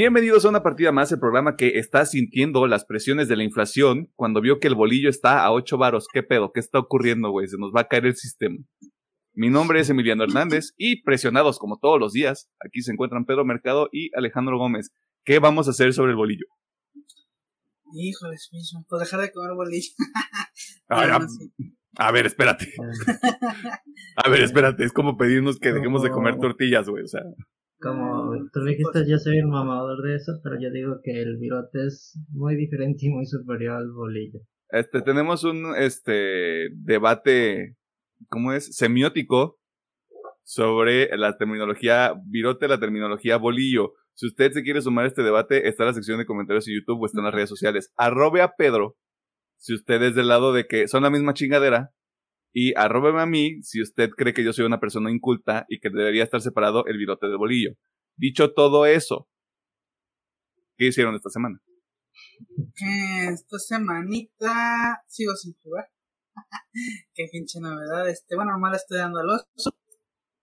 Bienvenidos a una partida más, el programa que está sintiendo las presiones de la inflación cuando vio que el bolillo está a 8 varos. ¿Qué pedo? ¿Qué está ocurriendo, güey? Se nos va a caer el sistema. Mi nombre es Emiliano Hernández y presionados como todos los días, aquí se encuentran Pedro Mercado y Alejandro Gómez. ¿Qué vamos a hacer sobre el bolillo? Híjole, mismo, pues dejar de comer bolillo. A ver, espérate. A ver, espérate, es como pedirnos que dejemos de comer tortillas, güey, o sea. Como tú dijiste, yo soy un mamador de eso, pero yo digo que el virote es muy diferente y muy superior al bolillo. Este, tenemos un este debate, ¿cómo es? Semiótico sobre la terminología virote, la terminología bolillo. Si usted se quiere sumar a este debate, está en la sección de comentarios en YouTube o está en las redes sociales. Arrobe a Pedro si usted es del lado de que son la misma chingadera. Y arróbeme a mí si usted cree que yo soy una persona inculta y que debería estar separado el virote del bolillo. Dicho todo eso, ¿qué hicieron esta semana? Esta semanita sigo sin jugar. Qué pinche novedad. Este, bueno, normal estoy dando al oso.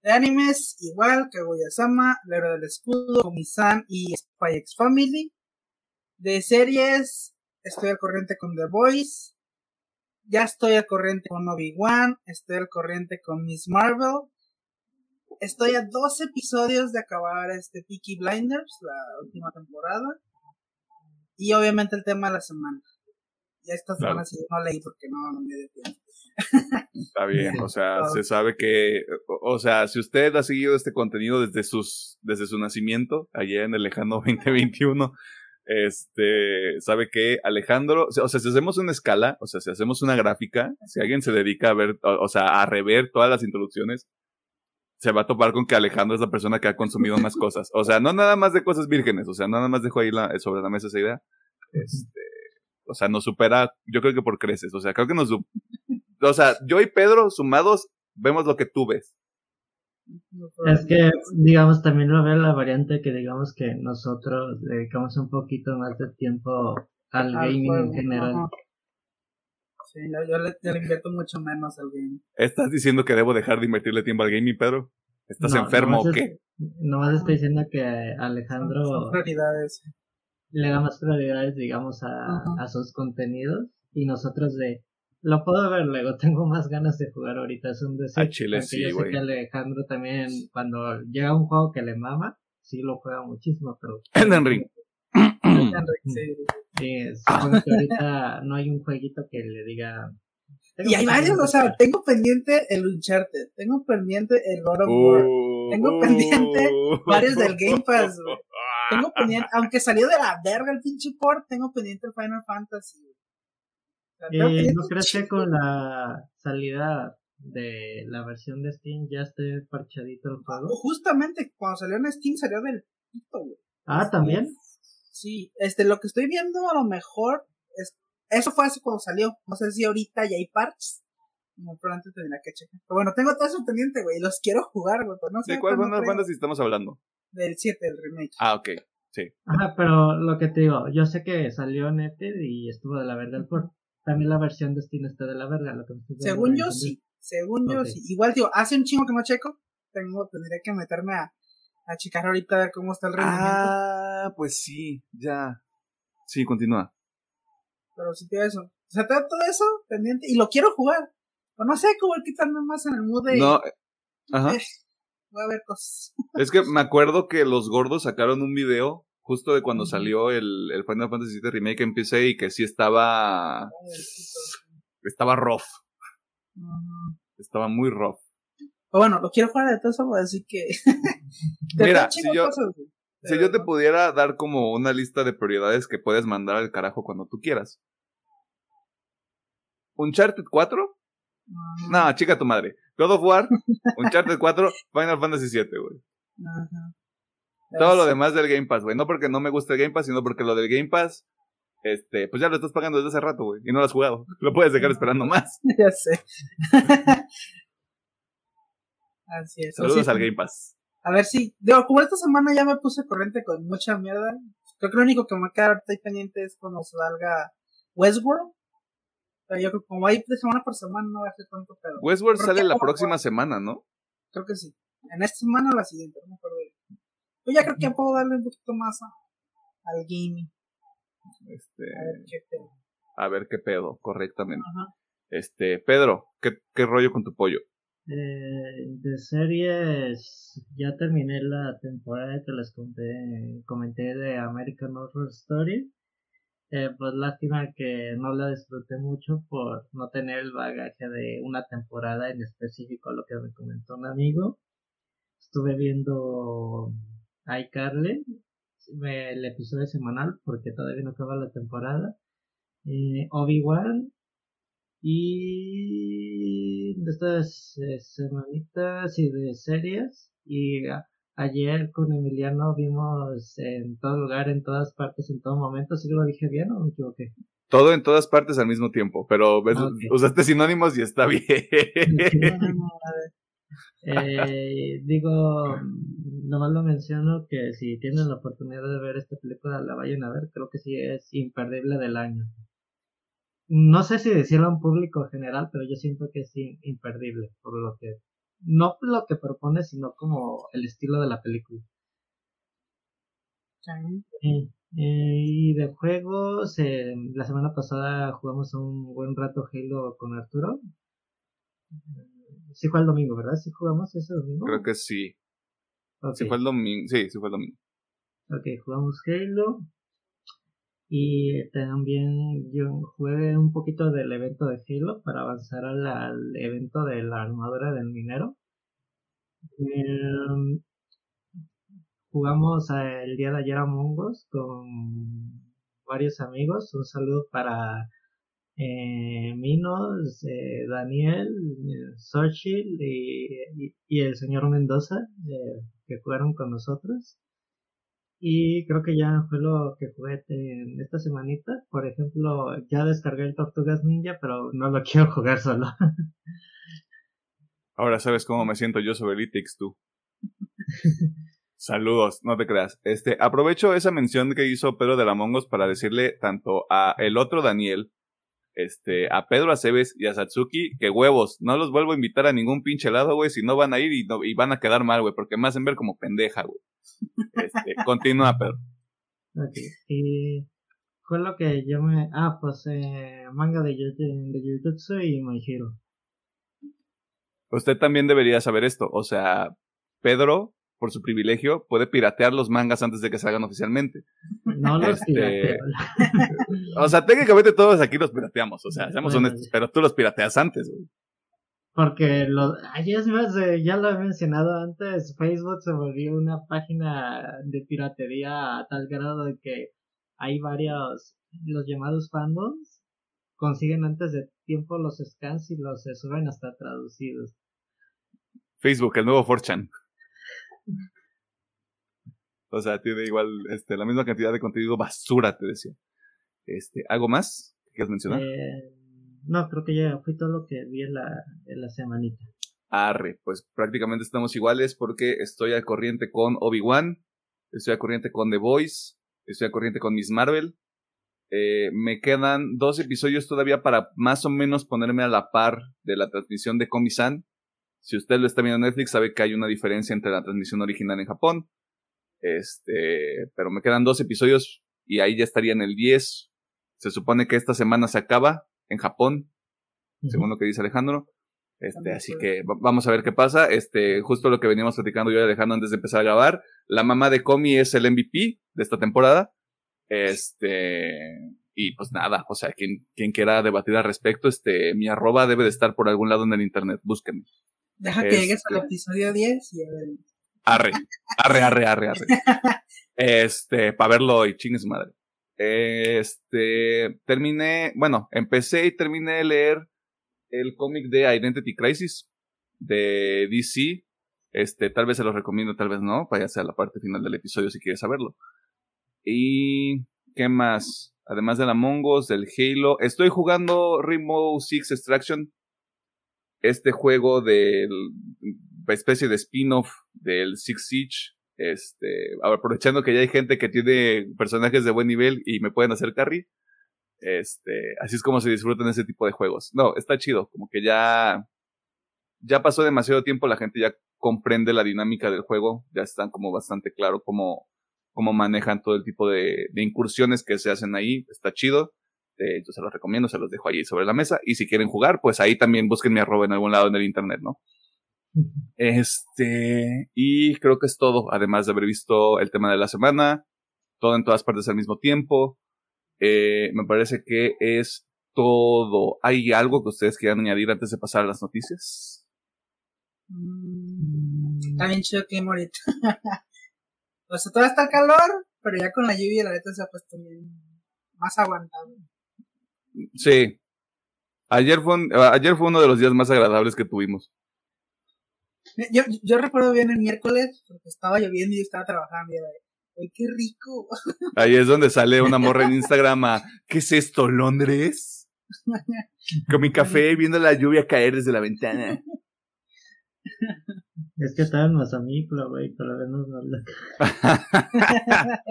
De animes, igual, Kaguya-sama, La del Escudo, Komi-san y Spy X Family. De series, estoy al corriente con The Voice. Ya estoy al corriente con Obi-Wan. Estoy al corriente con Miss Marvel. Estoy a dos episodios de acabar este Peaky Blinders, la última temporada. Y obviamente el tema de la semana. Ya esta semana sí no leí porque no, no me dio tiempo. Está bien, o sea, se sabe que, o sea, si usted ha seguido este contenido desde sus, desde su nacimiento, allá en el lejano 2021, este, sabe que Alejandro, o sea, si hacemos una escala, o sea, si hacemos una gráfica, si alguien se dedica a ver, o, sea, a rever todas las introducciones, se va a topar con que Alejandro es la persona que ha consumido más cosas. O sea, no nada más de cosas vírgenes, o sea, nada más dejo ahí la, sobre la mesa esa idea. Este, o sea, nos supera, yo creo que por creces, o sea, creo que nos, o sea, yo y Pedro sumados vemos lo que tú ves. Es que, digamos, también lo veo la variante que digamos que nosotros dedicamos un poquito más de tiempo al gaming en general. Sí, yo, le, invierto mucho menos al gaming. ¿Estás diciendo que debo dejar de invertirle tiempo al gaming, Pedro? ¿Estás enfermo o qué? Nomás estoy diciendo que Alejandro prioridades. le da más prioridades, digamos, a, a sus contenidos y nosotros de lo puedo ver luego, tengo más ganas de jugar ahorita, es un deseo. A Chile sí, yo sé que Alejandro también, cuando llega un juego que le mama, sí lo juega muchísimo, pero... Elden Ring. Sí. Sí, supongo que ahorita no hay un jueguito que le diga... Y hay varios, o sea, tengo pendiente el Uncharted, tengo pendiente el God of War, tengo pendiente varios del Game Pass, Tengo pendiente, aunque salió de la verga el pinche port, tengo pendiente el Final Fantasy, eh, ¿No crees que con la salida de la versión de Steam ya esté parchadito el juego? Justamente cuando salió en Steam salió del Ah, también. Sí, este, lo que estoy viendo a lo mejor es, eso fue así cuando salió. No sé si ahorita ya hay parches. Como antes tendría que checar. Pero bueno, tengo todo eso pendiente, güey. Los quiero jugar, güey. No sé ¿De cuál banda si estamos hablando? Del 7, el remake. Ah, ok. Sí. Ajá, pero lo que te digo, yo sé que salió Netted y estuvo de la verdad el port también la versión de Steam está de la verga. Lo que Según yo sí, según yo sí. Igual, tío, hace un chingo que no checo. Tengo, tendría que meterme a, a checar ahorita a ver cómo está el rendimiento. Ah, pues sí, ya. Sí, continúa. Pero sí, tío, eso. O sea, todo eso pendiente. Y lo quiero jugar. Pero no sé cómo quitarme más en el mood de. No. Eh, ajá. Eh, voy a ver cosas. Es que me acuerdo que los gordos sacaron un video justo de cuando salió el, el Final Fantasy VII Remake en PC y que sí estaba. Estaba rough. Estaba muy rough. bueno, lo quiero jugar de todo eso, así que. Mira, si yo, si yo te pudiera dar como una lista de prioridades que puedes mandar al carajo cuando tú quieras. ¿Uncharted 4? No, chica tu madre. God of War, Uncharted 4, Final Fantasy 7, güey. Ajá. Todo lo demás del Game Pass, güey. No porque no me guste el Game Pass, sino porque lo del Game Pass, este, pues ya lo estás pagando desde hace rato, güey. Y no lo has jugado. Lo puedes dejar esperando más. ya sé. Así es. Saludos al Game Pass. A ver si, digo, como esta semana ya me puse corriente con mucha mierda. Creo que lo único que me queda ahorita ahí pendiente es cuando salga Westworld. Pero yo creo que como hay de semana por semana no va a ser tanto pedo. Westworld sale la próxima semana, ¿no? Creo que sí. En esta semana o la siguiente, no me acuerdo. Yo ya creo que puedo darle un poquito más al gaming. Este, a ver qué pedo. A ver qué pedo, correctamente. Este, Pedro, ¿qué, ¿qué rollo con tu pollo? Eh, de series, ya terminé la temporada que les conté, comenté de American Horror Story. Eh, pues lástima que no la disfruté mucho por no tener el bagaje de una temporada en específico, lo que me comentó un amigo. Estuve viendo iCarly, el episodio semanal, porque todavía no acaba la temporada. Eh, Obi-Wan y de estas eh, semanitas y de series y ayer con Emiliano vimos en todo lugar, en todas partes, en todo momento, ¿sí lo dije bien o me equivoqué? Todo en todas partes al mismo tiempo, pero usaste sinónimos y está bien. eh, digo, nomás lo menciono que si tienen la oportunidad de ver esta película, la vayan a ver, creo que sí es imperdible del año no sé si decirlo a un público general, pero yo siento que es imperdible por lo que, no lo que propone, sino como el estilo de la película. Eh, y de juegos, eh, la semana pasada jugamos un buen rato Halo con Arturo. Sí fue el domingo, ¿verdad? ¿Sí jugamos ese domingo? Creo que sí. Sí fue el domingo, sí, sí fue el domingo. Ok, jugamos Halo. Y también yo jugué un poquito del evento de Halo para avanzar al, evento de la armadura del minero. Em, jugamos el día de ayer a Mongos con varios amigos. Un saludo para eh, Minos, eh, Daniel, eh, y, y, el señor Mendoza eh, que jugaron con nosotros. Y creo que ya fue lo que jugué en esta semanita. Por ejemplo, ya descargué el Tortugas Ninja, pero no lo quiero jugar solo. Ahora sabes cómo me siento yo sobre el tú. Saludos, no te creas. Este, aprovecho esa mención que hizo Pedro de la Mongos para decirle tanto a el otro Daniel, este, a Pedro Aceves y a Satsuki que huevos, no los vuelvo a invitar a ningún pinche lado, güey, si no van a ir y, y van a quedar mal, güey, porque me hacen ver como pendeja, güey. Este, continúa, Pedro. Ok, y fue lo que yo me... Ah, pues eh, manga de, de Jujutsu y My Hero. Usted también debería saber esto, o sea, Pedro, por su privilegio, puede piratear los mangas antes de que salgan oficialmente. No los este... o sea, técnicamente todos aquí los pirateamos, o sea, seamos honestos, pero tú los pirateas antes, güey. Porque lo, ay, es más, ya lo he mencionado antes, Facebook se volvió una página de piratería a tal grado de que hay varios, los llamados fandoms, consiguen antes de tiempo los scans y los suben hasta traducidos. Facebook, el nuevo 4chan. O sea, tiene igual este, la misma cantidad de contenido basura, te decía. Este, ¿Algo más que quieras mencionar? Eh, no, creo que ya fue todo lo que vi en la, en la semanita. Arre, pues prácticamente estamos iguales porque estoy al corriente con Obi-Wan, estoy al corriente con The Voice, estoy al corriente con Miss Marvel. Eh, me quedan dos episodios todavía para más o menos ponerme a la par de la transmisión de Komi-san. Si usted lo está viendo en Netflix, sabe que hay una diferencia entre la transmisión original en Japón. Este, pero me quedan dos episodios y ahí ya estaría en el 10. Se supone que esta semana se acaba en Japón, según lo que dice Alejandro. Este, así que vamos a ver qué pasa. Este, justo lo que veníamos platicando yo y Alejandro antes de empezar a grabar. La mamá de Komi es el MVP de esta temporada. Este, y pues nada, o sea, quien, quien quiera debatir al respecto, este, mi arroba debe de estar por algún lado en el internet, búsquenme. Deja que llegues al este episodio 10 y a ver. Arre, arre, arre, arre, arre. Este, para verlo hoy, chingue su madre. Este, terminé, bueno, empecé y terminé de leer el cómic de Identity Crisis de DC. Este, tal vez se lo recomiendo, tal vez no. Vaya a la parte final del episodio si quieres saberlo. Y, ¿qué más? Además de la Mongos, del Halo. Estoy jugando Rainbow Six Extraction. Este juego de especie de spin-off del Six Siege este, aprovechando que ya hay gente que tiene personajes de buen nivel y me pueden hacer carry. Este, así es como se disfrutan ese tipo de juegos. No, está chido, como que ya ya pasó demasiado tiempo, la gente ya comprende la dinámica del juego, ya están como bastante claro cómo, cómo manejan todo el tipo de, incursiones que se hacen ahí. Está chido. Eh, yo se los recomiendo, se los dejo ahí sobre la mesa. Y si quieren jugar, pues ahí también busquen mi arroba en algún lado en el internet, ¿no? Este, y creo que es todo, además de haber visto el tema de la semana, todo en todas partes al mismo tiempo. Eh, me parece que es todo. ¿Hay algo que ustedes quieran añadir antes de pasar a las noticias? Mm, bien chido que ahorita. o sea, todavía está calor, pero ya con la lluvia la neta se ha puesto más aguantado. Sí. Ayer fue, ayer fue uno de los días más agradables que tuvimos. Yo, yo recuerdo bien el miércoles, porque estaba lloviendo y yo estaba trabajando y era ¡ay, qué rico! Ahí es donde sale una morra en Instagram a, ¿qué es esto, Londres? Con mi café viendo la lluvia caer desde la ventana. Es que estaba en Mazamicla, güey, para vernos la...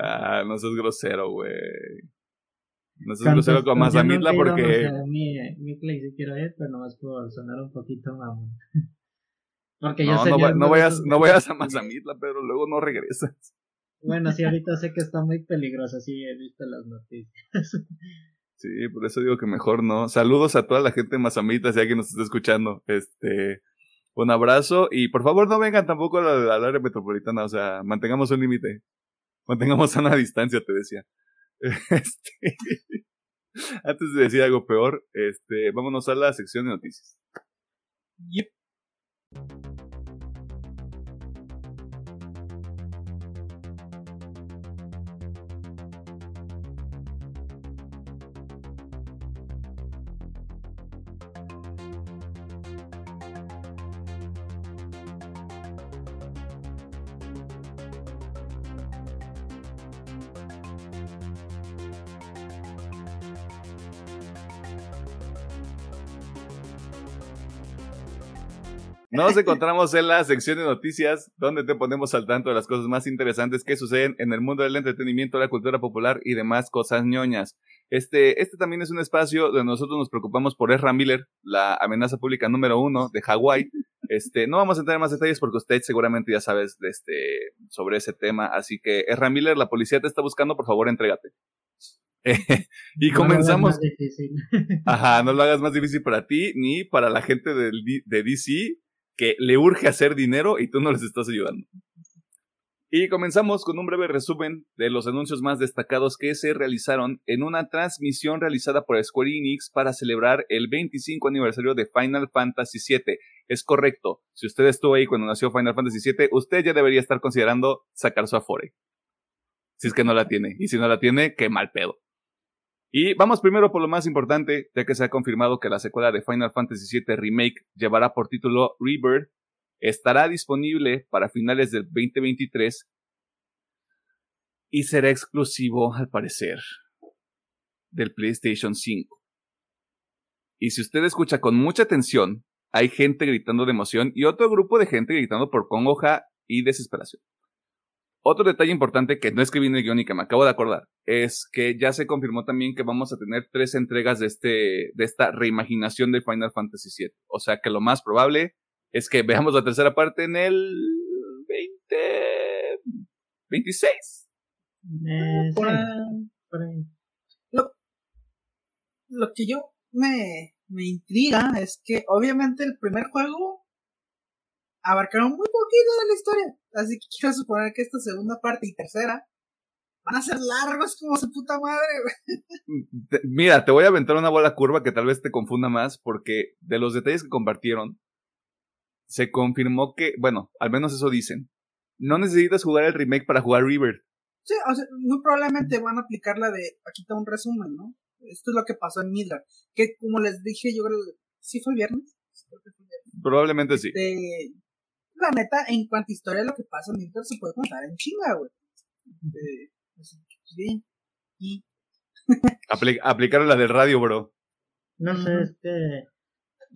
ah, no seas grosero, güey. No seas grosero con Mazamitla porque... Mi, mi si quiero ir, pero nomás puedo sonar un poquito mamón. Porque no, no, vayas, no vayas a Mazamitla, pero luego no regresas. Bueno, sí, ahorita sé que está muy peligroso, sí, he visto las noticias. Sí, por eso digo que mejor no. Saludos a toda la gente de Mazamitla, si alguien nos está escuchando. Este, un abrazo y por favor no vengan tampoco a la, área metropolitana, o sea, mantengamos un límite. Mantengamos una distancia, te decía. Este, antes de decir algo peor, este, vámonos a la sección de noticias. Yep. Nos encontramos en la sección de noticias, donde te ponemos al tanto de las cosas más interesantes que suceden en el mundo del entretenimiento, la cultura popular y demás cosas ñoñas. Este, este también es un espacio donde nosotros nos preocupamos por Ezra Miller, la amenaza pública número uno de Hawái. Este, no vamos a entrar en más detalles porque usted seguramente ya sabes de este, sobre ese tema. Así que, Ezra Miller, la policía te está buscando, por favor, entrégate. y comenzamos. Ajá, no lo hagas más difícil para ti ni para la gente de, de DC le urge hacer dinero y tú no les estás ayudando. Y comenzamos con un breve resumen de los anuncios más destacados que se realizaron en una transmisión realizada por Square Enix para celebrar el 25 aniversario de Final Fantasy VII. Es correcto, si usted estuvo ahí cuando nació Final Fantasy VII, usted ya debería estar considerando sacar su Afore. Si es que no la tiene. Y si no la tiene, qué mal pedo. Y vamos primero por lo más importante, ya que se ha confirmado que la secuela de Final Fantasy VII Remake llevará por título Rebirth, estará disponible para finales del 2023 y será exclusivo, al parecer, del PlayStation 5. Y si usted escucha con mucha atención, hay gente gritando de emoción y otro grupo de gente gritando por congoja y desesperación. Otro detalle importante que no escribí en el guion y que me acabo de acordar es que ya se confirmó también que vamos a tener tres entregas de, este, de esta reimaginación de Final Fantasy VII. O sea que lo más probable es que veamos la tercera parte en el 20... 26. Eh, lo, lo, que yo me, me intriga es que obviamente el primer juego abarcaron muy poquito de la historia. Así que quiero suponer que esta segunda parte y tercera van a ser largos como su puta madre, Mira, te voy a aventar una bola curva que tal vez te confunda más, porque de los detalles que compartieron, se confirmó que, bueno, al menos eso dicen. No necesitas jugar el remake para jugar River. Sí, o sea, muy probablemente van a aplicar la de, aquí está un resumen, ¿no? Esto es lo que pasó en Midra. Que como les dije, yo creo ¿sí fue el viernes? Probablemente sí. La neta, en cuanto a historia, lo que pasa en Inter se puede contar en chinga, güey. Y... aplicaron la del radio, bro. No sé, es que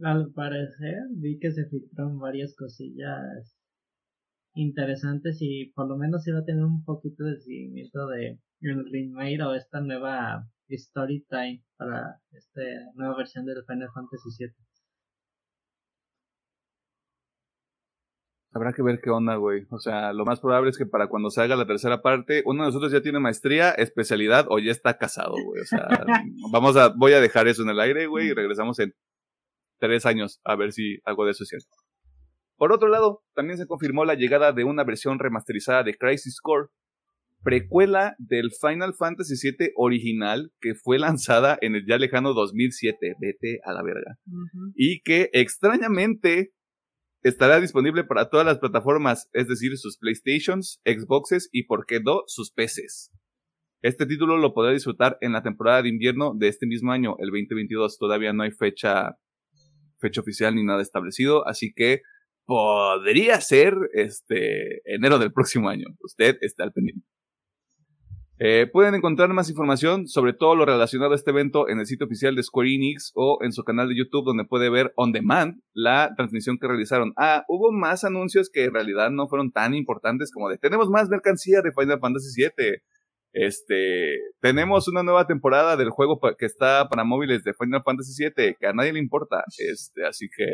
al parecer vi que se filtraron varias cosillas interesantes y por lo menos iba a tener un poquito de seguimiento de el remake o esta nueva story time para esta nueva versión del Final Fantasy VII. Habrá que ver qué onda, güey. O sea, lo más probable es que para cuando salga la tercera parte, uno de nosotros ya tiene maestría, especialidad o ya está casado, güey. O sea, vamos a, voy a dejar eso en el aire, güey, y regresamos en tres años a ver si algo de eso es cierto. Por otro lado, también se confirmó la llegada de una versión remasterizada de Crisis Core, precuela del Final Fantasy VII original que fue lanzada en el ya lejano 2007, vete a la verga, y que extrañamente estará disponible para todas las plataformas, es decir, sus PlayStations, Xboxes y, por qué no, sus PCs. Este título lo podrá disfrutar en la temporada de invierno de este mismo año, el 2022. Todavía no hay fecha, fecha oficial ni nada establecido, así que podría ser este enero del próximo año. Usted está al pendiente. Eh, pueden encontrar más información sobre todo lo relacionado a este evento en el sitio oficial de Square Enix o en su canal de YouTube donde puede ver on demand la transmisión que realizaron. Ah, hubo más anuncios que en realidad no fueron tan importantes como de tenemos más mercancía de Final Fantasy VII. Este, tenemos una nueva temporada del juego que está para móviles de Final Fantasy VII que a nadie le importa. Este, así que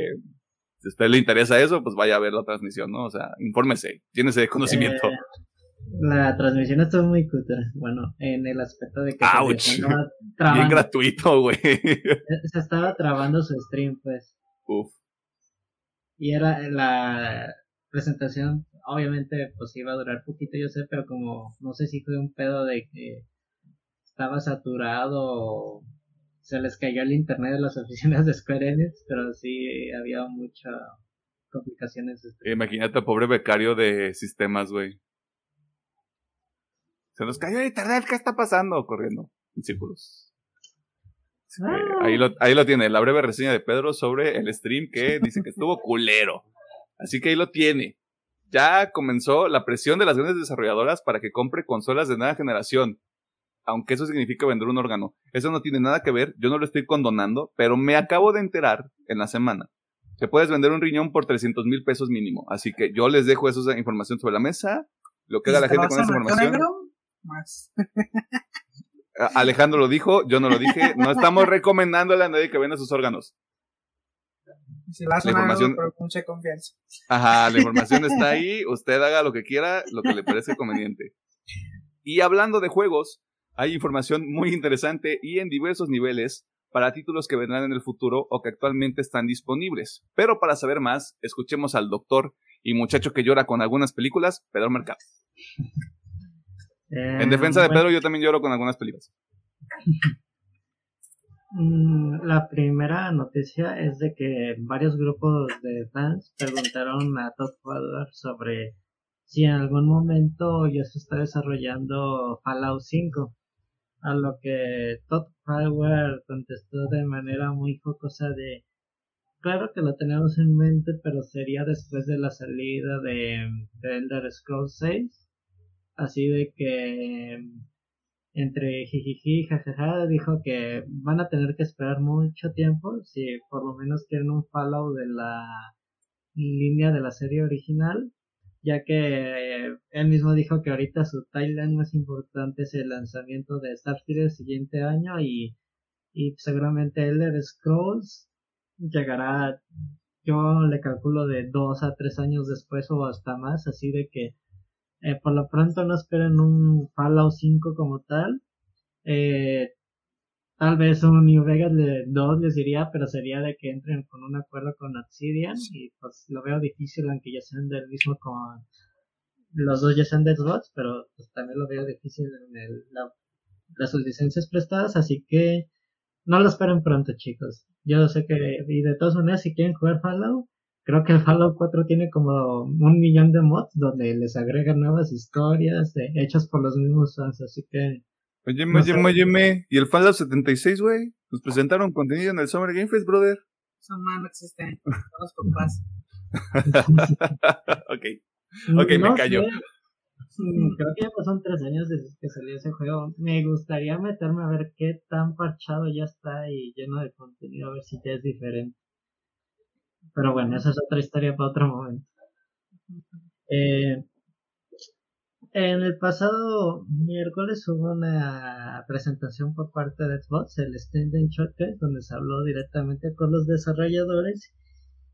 si a usted le interesa eso, pues vaya a ver la transmisión, ¿no? O sea, infórmese, tiene ese conocimiento. Eh, la transmisión estuvo muy cutre. Bueno, en el aspecto de que se estaba Bien gratuito, güey. Se estaba trabando su stream, pues. Uf. Y era la presentación, obviamente, pues iba a durar poquito, yo sé, pero como no sé si fue un pedo de que estaba saturado se les cayó el internet de las oficinas de Square Enix, pero sí había muchas complicaciones. Imagínate, pobre becario de sistemas, güey. Se nos cayó el internet, ¿qué está pasando? Corriendo en círculos. Ah. Ahí, lo, ahí lo tiene, la breve reseña de Pedro sobre el stream que dice que estuvo culero. Así que ahí lo tiene. Ya comenzó la presión de las grandes desarrolladoras para que compre consolas de nueva generación. Aunque eso significa vender un órgano. Eso no tiene nada que ver, yo no lo estoy condonando, pero me acabo de enterar en la semana que puedes vender un riñón por 300 mil pesos mínimo. Así que yo les dejo esa información sobre la mesa. Lo que haga la gente con esa información más. Alejandro lo dijo, yo no lo dije. No estamos recomendándole a nadie que venda sus órganos. la, información, mucha confianza. Ajá, la información está ahí. Usted haga lo que quiera, lo que le parece conveniente. Y hablando de juegos, hay información muy interesante y en diversos niveles para títulos que vendrán en el futuro o que actualmente están disponibles. Pero para saber más, escuchemos al doctor y muchacho que llora con algunas películas, Pedro Mercado en defensa de Pedro, yo también lloro con algunas películas. Mm, la primera noticia es de que varios grupos de fans preguntaron a Todd Howard sobre si en algún momento ya se está desarrollando Fallout 5. A lo que Todd Howard contestó de manera muy jocosa de claro que lo tenemos en mente, pero sería después de la salida de, de Elder Scrolls 6 así de que entre jijiji jajaja dijo que van a tener que esperar mucho tiempo si por lo menos quieren un follow de la línea de la serie original ya que él mismo dijo que ahorita su timeline más importante es el lanzamiento de Starfield el siguiente año y, y seguramente Elder Scrolls llegará yo le calculo de dos a tres años después o hasta más así de que eh, por lo pronto no esperen un Fallout 5 como tal. Eh, tal vez un New Vegas 2 les diría, pero sería de que entren con un acuerdo con Obsidian y pues lo veo difícil aunque ya sean del mismo con los dos ya sean de Xbox, pero pues también lo veo difícil en el, las licencias prestadas, así que no lo esperen pronto chicos. Yo sé que y de todas maneras si quieren jugar Fallout Creo que el Fallout 4 tiene como un millón de mods donde les agregan nuevas historias hechas por los mismos fans, así que... Oye, oye, oye, ¿y el Fallout 76, güey? Nos presentaron contenido en el Summer Game Fest, brother. Eso no existe, somos papás. ok, ok, me callo. Creo que ya pasaron tres años desde que salió ese juego. Me gustaría meterme a ver qué tan parchado ya está y lleno de contenido, a ver si ya es diferente. Pero bueno, esa es otra historia para otro momento. Eh, en el pasado miércoles hubo una presentación por parte de Xbox, el Stand Showcase, donde se habló directamente con los desarrolladores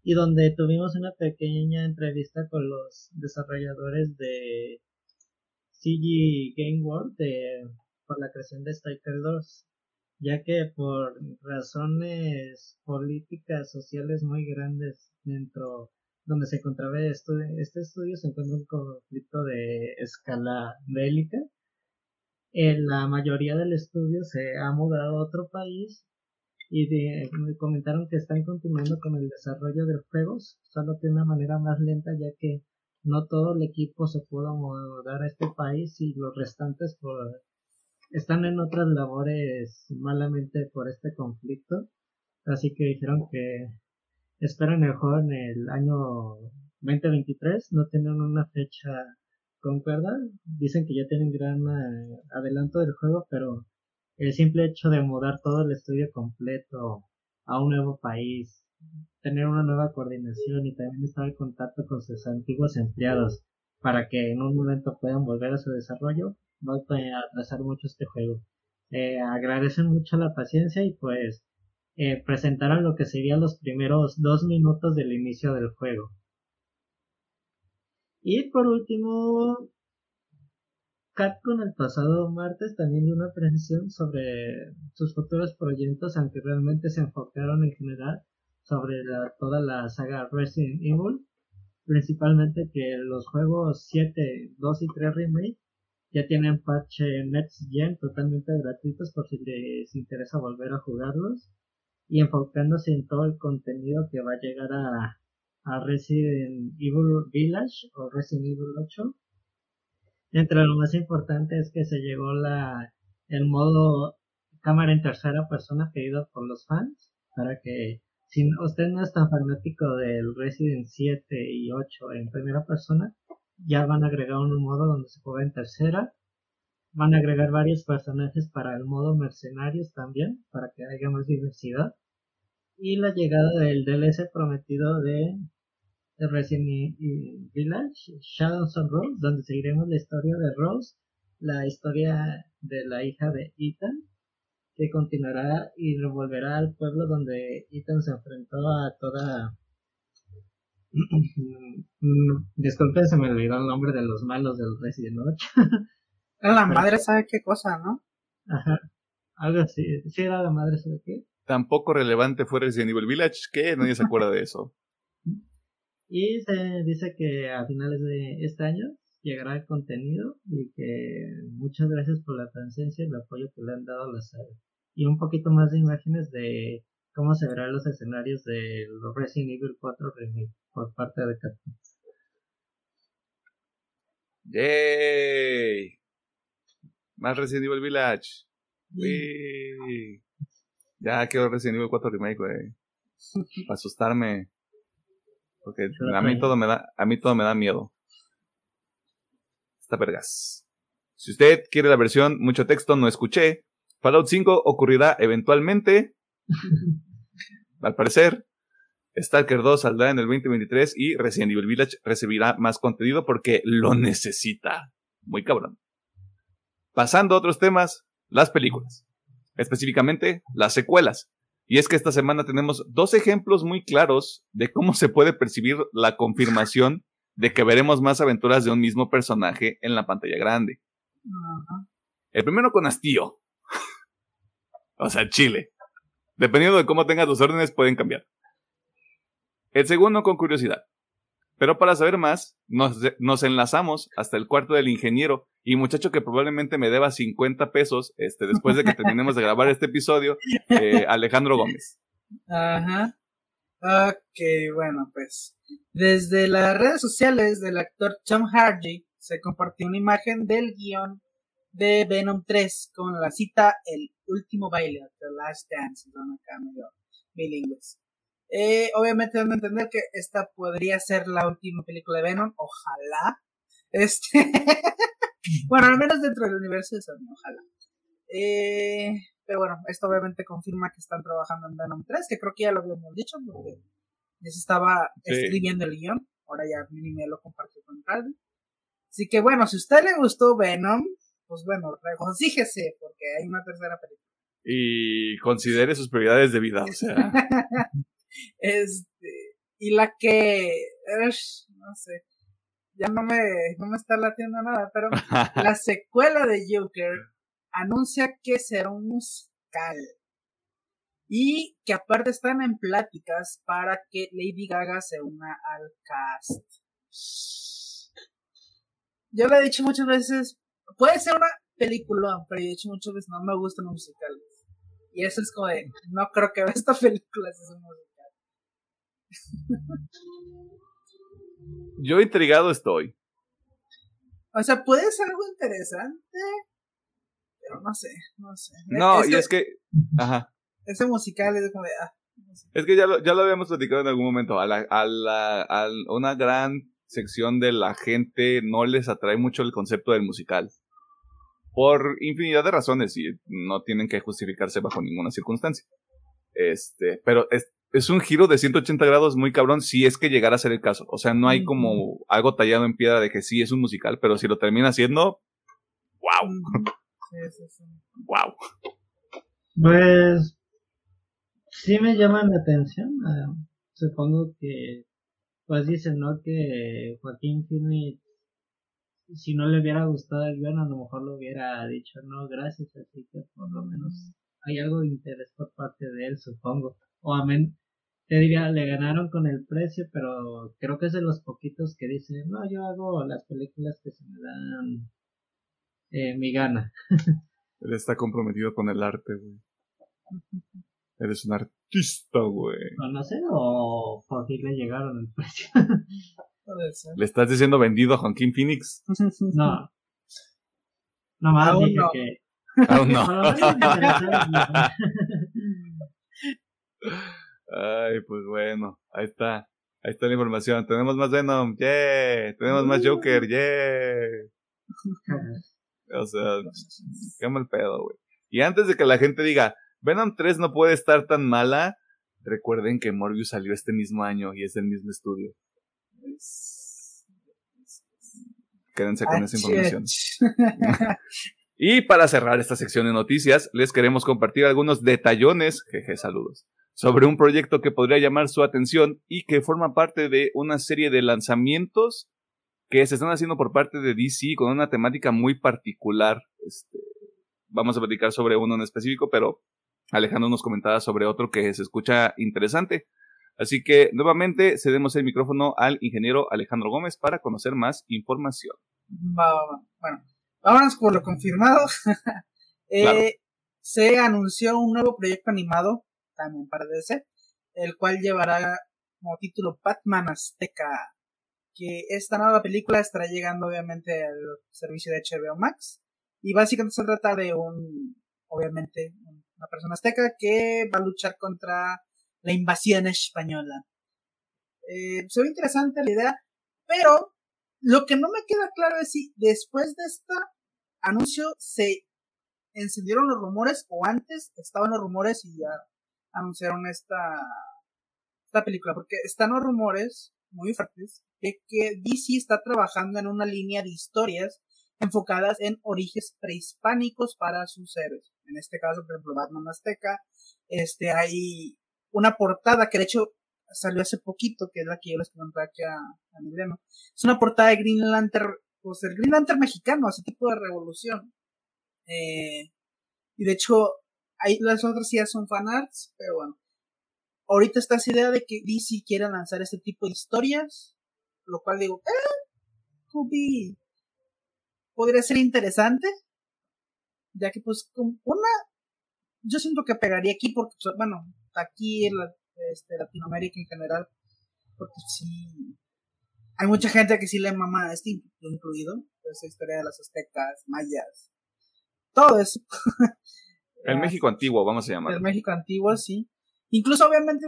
y donde tuvimos una pequeña entrevista con los desarrolladores de CG Game World de, por la creación de Striker 2, ya que por razones políticas sociales muy grandes dentro donde se encontraba este estudio se encuentra un conflicto de escala bélica. En la mayoría del estudio se ha mudado a otro país y me comentaron que están continuando con el desarrollo de juegos, solo de una manera más lenta ya que no todo el equipo se pudo mudar a este país y los restantes por, están en otras labores malamente por este conflicto. Así que dijeron que esperan el juego en el año 2023, no tienen una fecha concuerda, dicen que ya tienen gran eh, adelanto del juego, pero el simple hecho de mudar todo el estudio completo a un nuevo país, tener una nueva coordinación y también estar en contacto con sus antiguos empleados para que en un momento puedan volver a su desarrollo, va a atrasar mucho este juego. Agradecen mucho la paciencia y pues eh, presentaron lo que serían los primeros dos minutos del inicio del juego. Y por último, Capcom el pasado martes también dio una presentación sobre sus futuros proyectos, aunque realmente se enfocaron en general sobre toda la saga Resident Evil, principalmente que los juegos 7, 2 y 3 Remake ya tienen parche Next Gen totalmente gratuitos por si les interesa volver a jugarlos. Y enfocándose en todo el contenido que va a llegar a, a Resident Evil Village o Resident Evil 8 entre lo más importante es que se llegó la, el modo cámara en tercera persona pedido por los fans para que si usted no es tan fanático del Resident 7 y 8 en primera persona, ya van a agregar un modo donde se juega en tercera. Van a agregar varios personajes para el modo mercenarios también, para que haya más diversidad. Y la llegada del DLC prometido de de Resident Evil Village, Shadows of Rose, donde seguiremos la historia de Rose, la historia de la hija de Ethan, que continuará y revolverá al pueblo donde Ethan se enfrentó a toda... Disculpen, se me olvidó el nombre de los malos del Resident 8. la madre sabe qué cosa, ¿no? Ajá. Algo así. ¿Sí era la madre sabe qué? Tampoco relevante fue Resident Evil Village, que nadie se acuerda de eso. Y se dice que a finales de este año llegará el contenido y que muchas gracias por la presencia y el apoyo que le han dado a la saga. Y un poquito más de imágenes de cómo se verán los escenarios de Resident Evil 4 Remake por parte de Capcom. ¡Yay! Más Resident Evil Village. Ya quedó Resident Evil 4 Remake, güey. Para asustarme. Porque a mí todo me da, a mí todo me da miedo. Esta vergas. Si usted quiere la versión mucho texto, no escuché. Fallout 5 ocurrirá eventualmente. al parecer. Stalker 2 saldrá en el 2023 y Resident Evil Village recibirá más contenido porque lo necesita. Muy cabrón. Pasando a otros temas, las películas. Específicamente, las secuelas. Y es que esta semana tenemos dos ejemplos muy claros de cómo se puede percibir la confirmación de que veremos más aventuras de un mismo personaje en la pantalla grande. El primero con hastío. o sea, Chile. Dependiendo de cómo tengas tus órdenes, pueden cambiar. El segundo con curiosidad. Pero para saber más, nos, enlazamos hasta el cuarto del ingeniero y muchacho que probablemente me deba 50 pesos este, después de que terminemos de grabar este episodio, eh, Alejandro Gómez. Ajá. Ok, bueno, pues. Desde las redes sociales del actor Tom Hardy se compartió una imagen del guion de Venom 3 con la cita El último baile, The Last Dance, acá medio bilingües. Eh, obviamente deben entender que esta podría ser la última película de Venom, ojalá. Este, bueno, al menos dentro del universo de Sony, ojalá. Eh, pero bueno, esto obviamente confirma que están trabajando en Venom 3, que creo que ya lo habíamos dicho, porque ya se estaba escribiendo el guion. Ahora ya Mini lo compartió con Calvin. Así que bueno, si a usted le gustó Venom, pues bueno, regocíjese, porque hay una tercera película. Y considere sus prioridades de vida, o sea. Este, Y la que, no sé, ya no me, no me está latiendo nada, pero la secuela de Joker anuncia que será un musical. Y que aparte están en pláticas para que Lady Gaga se una al cast. Yo le he dicho muchas veces, puede ser una película, pero yo he dicho muchas veces, no me gustan los musicales. Y eso es como de, no creo que vea esta película si es un musical. Yo intrigado estoy. O sea, puede ser algo interesante, pero no sé, no sé. No, y es que, ajá. Ese musical es como de, ah, Es que ya lo, ya lo habíamos platicado en algún momento. A, la, a, la, a una gran sección de la gente no les atrae mucho el concepto del musical. Por infinidad de razones y no tienen que justificarse bajo ninguna circunstancia. Este, pero es, es un giro de 180 grados muy cabrón si es que llegara a ser el caso. O sea, no hay como algo tallado en piedra de que sí es un musical, pero si lo termina siendo, wow. Wow. Pues sí me llama la atención. Ah, supongo que, pues dicen, ¿no? Que Joaquín Phoenix, si no le hubiera gustado el guion, a lo mejor lo hubiera dicho, no, gracias, así que por lo menos hay algo de interés por parte de él, supongo. O a menos, te diría, le ganaron con el precio, pero creo que es de los poquitos que dicen, no, yo hago las películas que se me dan eh, mi gana. Él está comprometido con el arte, güey. Eres un artista, güey. No, no sé, o por qué le llegaron el precio. ¿Le estás diciendo vendido a Joaquín Phoenix? No. Nomás Aún dije no. que. Aún no. por lo menos me interesaba el guion. Ay, pues bueno, ahí está. Ahí está la información. Tenemos más Venom, yeah. Tenemos más Joker, yeah. O sea, qué mal pedo, güey. Y antes de que la gente diga, Venom 3 no puede estar tan mala, recuerden que Morbius salió este mismo año y es del mismo estudio. Quédense con esa información. Y para cerrar esta sección de noticias, les queremos compartir algunos detallones, jeje, saludos, sobre un proyecto que podría llamar su atención y que forma parte de una serie de lanzamientos que se están haciendo por parte de DC con una temática muy particular. Este, vamos a platicar sobre uno en específico, pero Alejandro nos comentaba sobre otro que se escucha interesante. Así que nuevamente cedemos el micrófono al ingeniero Alejandro Gómez para conocer más información. Va, va, va. Bueno, vámonos por lo confirmado. Eh, Claro. Se anunció un nuevo proyecto animado, también para DC, el cual llevará como título Batman Azteca. Que esta nueva película estará llegando obviamente al servicio de HBO Max. Y básicamente se trata de un, obviamente, una persona azteca que va a luchar contra la invasión española. Eh, se ve interesante la idea, pero lo que no me queda claro es si después de este anuncio se encendieron los rumores o antes estaban los rumores y ya anunciaron esta, esta película, porque están los rumores muy fuertes de que DC está trabajando en una línea de historias enfocadas en orígenes prehispánicos para sus héroes. En este caso, por ejemplo, Batman Azteca, este, hay una portada que de hecho salió hace poquito, que es la que yo les comenté aquí a, a mi demo. Es una portada de Green Lantern, pues el Green Lantern mexicano, así tipo de revolución. Eh, y de hecho, hay, las otras ya son fanarts, pero bueno. Ahorita está esa idea de que DC quiere lanzar este tipo de historias, lo cual digo, eh, could podría ser interesante, ya que pues con una, yo siento que pegaría aquí porque, pues, bueno, aquí en la- este, Latinoamérica en general, porque sí, hay mucha gente que sí le mama a este, incluido, esa historia de las aztecas, mayas, todo eso. El Ah, México antiguo, vamos a el llamarlo. México antiguo, sí. Incluso, obviamente,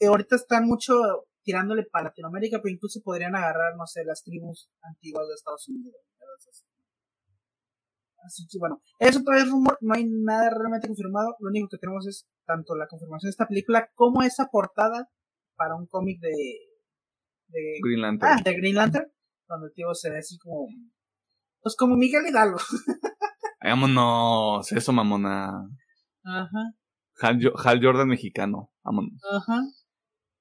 eh, ahorita están mucho tirándole para Latinoamérica, pero incluso podrían agarrar, no sé, las tribus antiguas de Estados Unidos. Entonces, Así que bueno, eso todavía es rumor, no hay nada realmente confirmado. Lo único que tenemos es tanto la confirmación de esta película como esa portada para un cómic de, de, Green Lantern. ah, de Green Lantern, donde el tío se ve así como, pues como Miguel Hidalgo. Vámonos, eso mamona. Ajá, Hal, Jo- Hal Jordan mexicano, vámonos. ajá.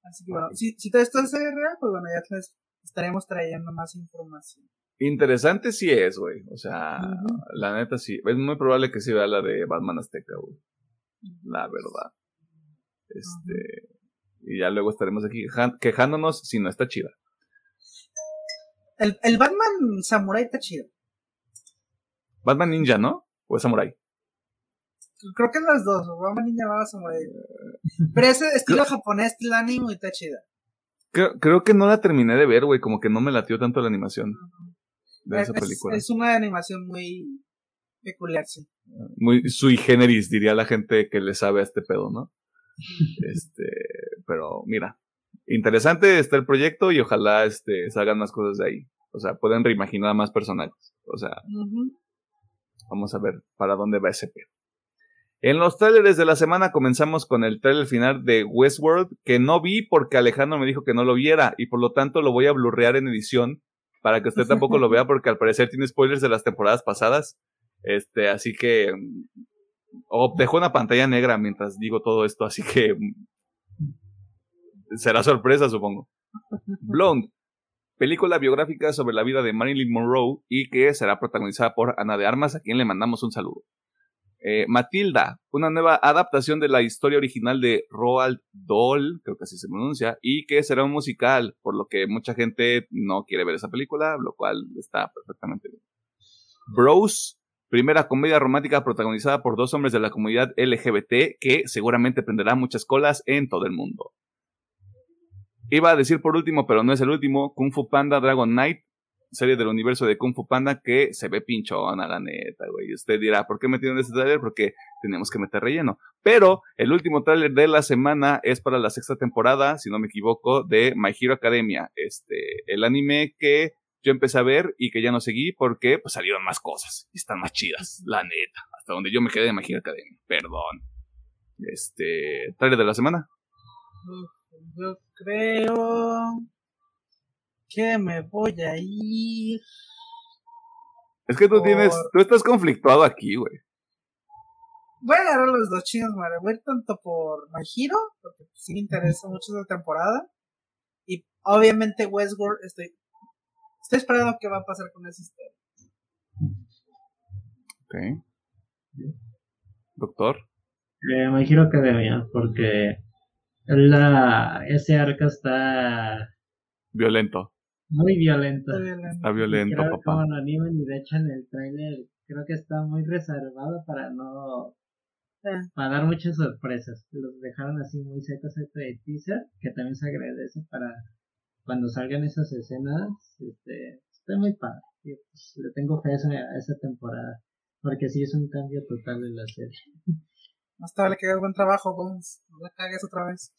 Así que bueno, si, si todo esto es real, pues bueno, ya les estaremos trayendo más información. Interesante sí es, güey. O sea, la neta sí. Es muy probable que sí vea la de Batman Azteca, güey. La verdad. Este. Y ya luego estaremos aquí quejándonos si no está chida. El, el Batman Samurai está chido. Batman Ninja, ¿no? ¿O es Samurai? Creo que es las dos. Batman Ninja, Batman Samurai. Pero ese estilo japonés, estilo anime, está chida. Creo, creo, que no la terminé de ver, güey. Como que no me latió tanto la animación de esa película. Es una animación muy peculiar, sí. Muy sui generis, diría la gente que le sabe a este pedo, ¿no? este, pero mira, interesante está el proyecto y ojalá este, salgan más cosas de ahí. O sea, pueden reimaginar a más personajes. O sea, vamos a ver para dónde va ese pedo. En los trailers de la semana comenzamos con el trailer final de Westworld, que no vi porque Alejandro me dijo que no lo viera y por lo tanto lo voy a blurrear en edición para que usted tampoco lo vea porque al parecer tiene spoilers de las temporadas pasadas. Este, así que o dejo una pantalla negra mientras digo todo esto, así que será sorpresa, supongo. Blonde, película biográfica sobre la vida de Marilyn Monroe y que será protagonizada por Ana de Armas, a quien le mandamos un saludo. Eh, Matilda, una nueva adaptación de la historia original de Roald Dahl, creo que así se pronuncia, y que será un musical, por lo que mucha gente no quiere ver esa película, lo cual está perfectamente bien. Bros, primera comedia romántica protagonizada por dos hombres de la comunidad LGBT que seguramente prenderá muchas colas en todo el mundo. Iba a decir por último, pero no es el último, Kung Fu Panda Dragon Knight, serie del universo de Kung Fu Panda que se ve pinchona, la neta, güey. Usted dirá, ¿por qué metieron ese trailer? Porque tenemos que meter relleno. Pero el último trailer de la semana es para la sexta temporada, si no me equivoco, de My Hero Academia. Este, el anime que yo empecé a ver y que ya no seguí porque pues salieron más cosas y están más chidas, la neta. Hasta donde yo me quedé de My Hero Academia. Perdón. Este, trailer de la semana. Yo creo que me voy a ir. Es que tú tienes, tú estás conflictuado aquí, güey. Voy a agarrar los dos chinos, madre. Voy a ir tanto por My Hero, porque sí me interesa mucho esa temporada. Y obviamente Westworld, estoy, estoy esperando qué va a pasar con esa historia. Ok. Doctor. Eh, My Hero Academia, porque la, ese arca está violento. Muy violento. Está violento, creo papá. Como lo animan y de hecho en el trailer creo que está muy reservado para no Ah. para dar muchas sorpresas. Los dejaron así muy secos este teaser, que también se agradece para cuando salgan esas escenas, este, está muy padre. Y, pues, le tengo fe a esa, a esa temporada, porque sí es un cambio total de la serie. Más tarde que hagas buen trabajo, Bones. No la cagues otra vez.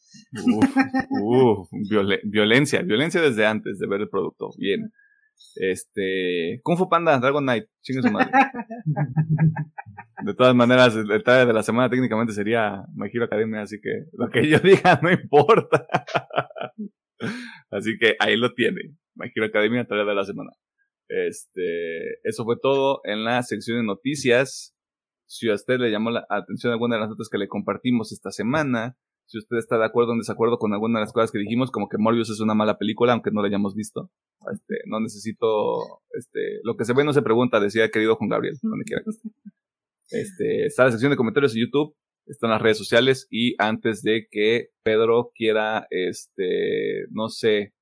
Uf, uf, violen- violencia, violencia desde antes de ver el producto. Bien. Este, Kung Fu Panda, Dragon Knight, chingue su madre. De todas maneras, el detalle de la semana técnicamente sería My Hero Academia, así que lo que yo diga no importa. Así que ahí lo tiene. My Hero Academia, tarea de la semana. Este, eso fue todo en la sección de noticias. Si a usted le llamó la atención alguna de las notas que le compartimos esta semana, si usted está de acuerdo o en desacuerdo con alguna de las cosas que dijimos, como que Morbius es una mala película, aunque no la hayamos visto. Este, no necesito, este, lo que se ve no se pregunta, decía querido Juan Gabriel, donde quiera que esté. Este, está la sección de comentarios en YouTube, están las redes sociales y antes de que Pedro quiera, este, no sé,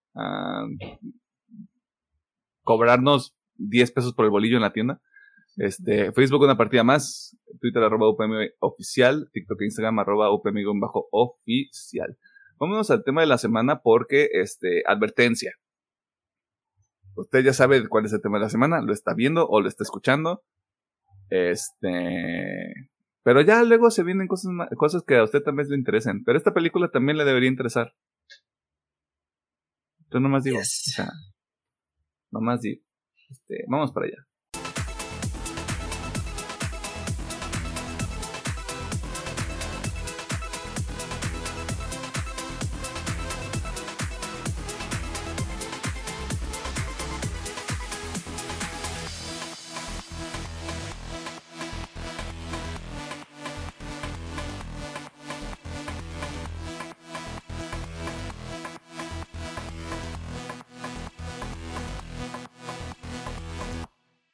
cobrarnos 10 pesos por el bolillo en la tienda. Este, Facebook una partida más, Twitter arroba UPM oficial, TikTok e Instagram arroba UPM bajo oficial. Vámonos al tema de la semana porque, este, advertencia. Usted ya sabe cuál es el tema de la semana, lo está viendo o lo está escuchando. Este, pero ya luego se vienen cosas, cosas que a usted también le interesen. Pero esta película también le debería interesar. Yo nomás digo, Yes. o sea, nomás digo. Este, vamos para allá.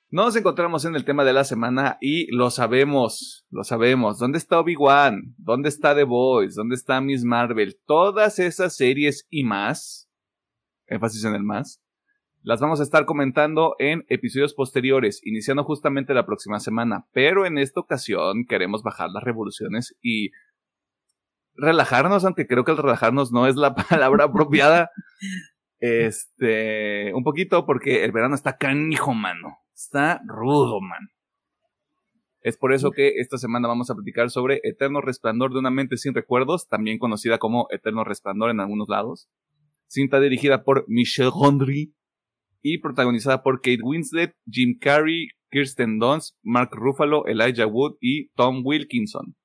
Nos encontramos en el tema de la semana y lo sabemos, lo sabemos. ¿Dónde está Obi-Wan? ¿Dónde está The Boys? ¿Dónde está Miss Marvel? Todas esas series y más, énfasis en el más, las vamos a estar comentando en episodios posteriores, iniciando justamente la próxima semana. Pero en esta ocasión queremos bajar las revoluciones y relajarnos, aunque creo que el relajarnos no es la palabra apropiada. Este, un poquito porque el verano está canijo, mano. Está rudo, man. Es por eso que esta semana vamos a platicar sobre Eterno Resplandor de una mente sin recuerdos, también conocida como Eterno Resplandor en algunos lados. Cinta dirigida por Michel Gondry y protagonizada por Kate Winslet, Jim Carrey, Kirsten Dunst, Mark Ruffalo, Elijah Wood y Tom Wilkinson.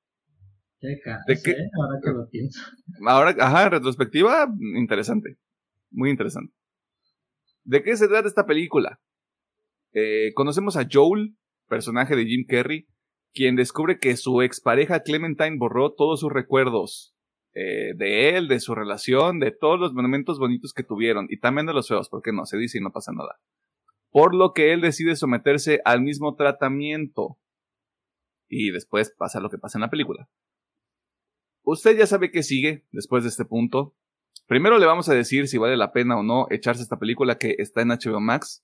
¿De qué? Ahora que lo pienso. Ahora, ajá, retrospectiva, interesante. Muy interesante. ¿De qué se trata esta película? Eh, conocemos a Joel, personaje de Jim Carrey, quien descubre que su expareja Clementine borró todos sus recuerdos eh, de él, de su relación, de todos los momentos bonitos que tuvieron, y también de los feos, porque no se dice y no pasa nada. Por lo que él decide someterse al mismo tratamiento. Y después pasa lo que pasa en la película. Usted ya sabe qué sigue después de este punto. Primero le vamos a decir si vale la pena o no echarse esta película que está en HBO Max,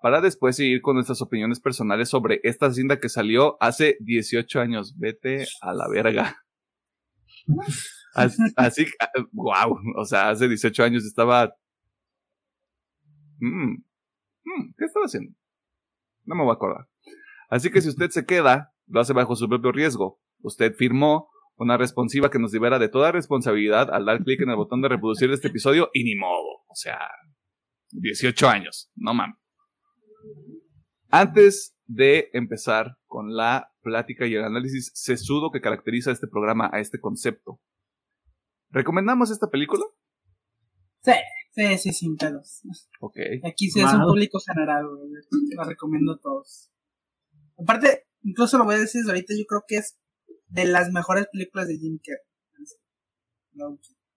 para después seguir con nuestras opiniones personales sobre esta cinta que salió hace 18 años. Vete a la verga. Así, wow, o sea, hace 18 años estaba... Mm, mm, ¿Qué estaba haciendo? No me voy a acordar. Así que si usted se queda, lo hace bajo su propio riesgo. Usted firmó una responsiva que nos libera de toda responsabilidad al dar clic en el botón de reproducir este episodio y ni modo. O sea, 18 años, no mames. Antes de empezar con la plática y el análisis sesudo que caracteriza este programa, a este concepto, ¿recomendamos esta película? Sí, sí, sí, sin pedos. Ok. Aquí sí es un público general, güey. La recomiendo a todos. Aparte, incluso lo voy a decir ahorita, yo creo que es de las mejores películas de Jim Carrey.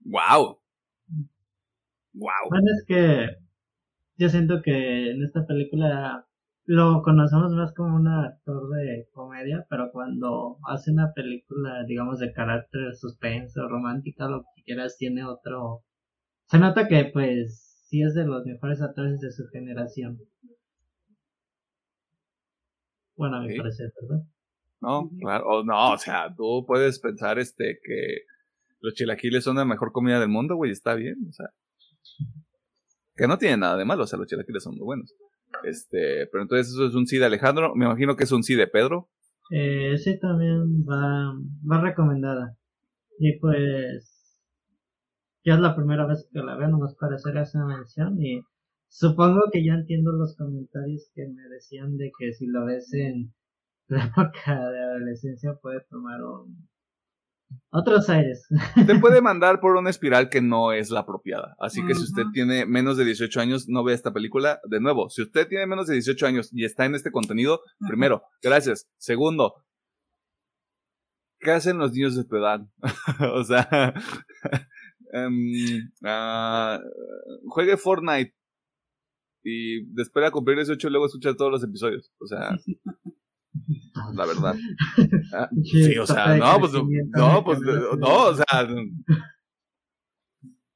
Wow. Wow. Bueno, es que yo siento que en esta película lo conocemos más como un actor de comedia, pero cuando hace una película, digamos, de carácter suspenso, romántica, lo que quieras, tiene otro... Se nota que, pues, sí es de los mejores actores de su generación. Bueno, a mi parecer, ¿verdad? No, claro, no, o sea, tú puedes pensar este que los chilaquiles son la mejor comida del mundo, güey, está bien, o sea. Que no tiene nada de malo, o sea, los chilaquiles son muy buenos. Este, pero entonces eso es un sí de Alejandro, me imagino que es un sí de Pedro. Eh, sí, también va, va recomendada. Y pues, ya es la primera vez que la veo, nomás para hacer esa mención. Y supongo que ya entiendo los comentarios que me decían de que si lo ves en la época de adolescencia puede tomar un, otros aires. Te puede mandar por una espiral que no es la apropiada. Así que si usted tiene menos de 18 años, no ve esta película. De nuevo, si usted tiene menos de 18 años y está en este contenido, primero, gracias. Segundo, ¿qué hacen los niños de tu edad? o sea, um, juegue Fortnite y después de cumplir 18 luego escucha todos los episodios. O sea, la verdad. Ah, sí, o sea, no, pues, no, pues, no, o sea,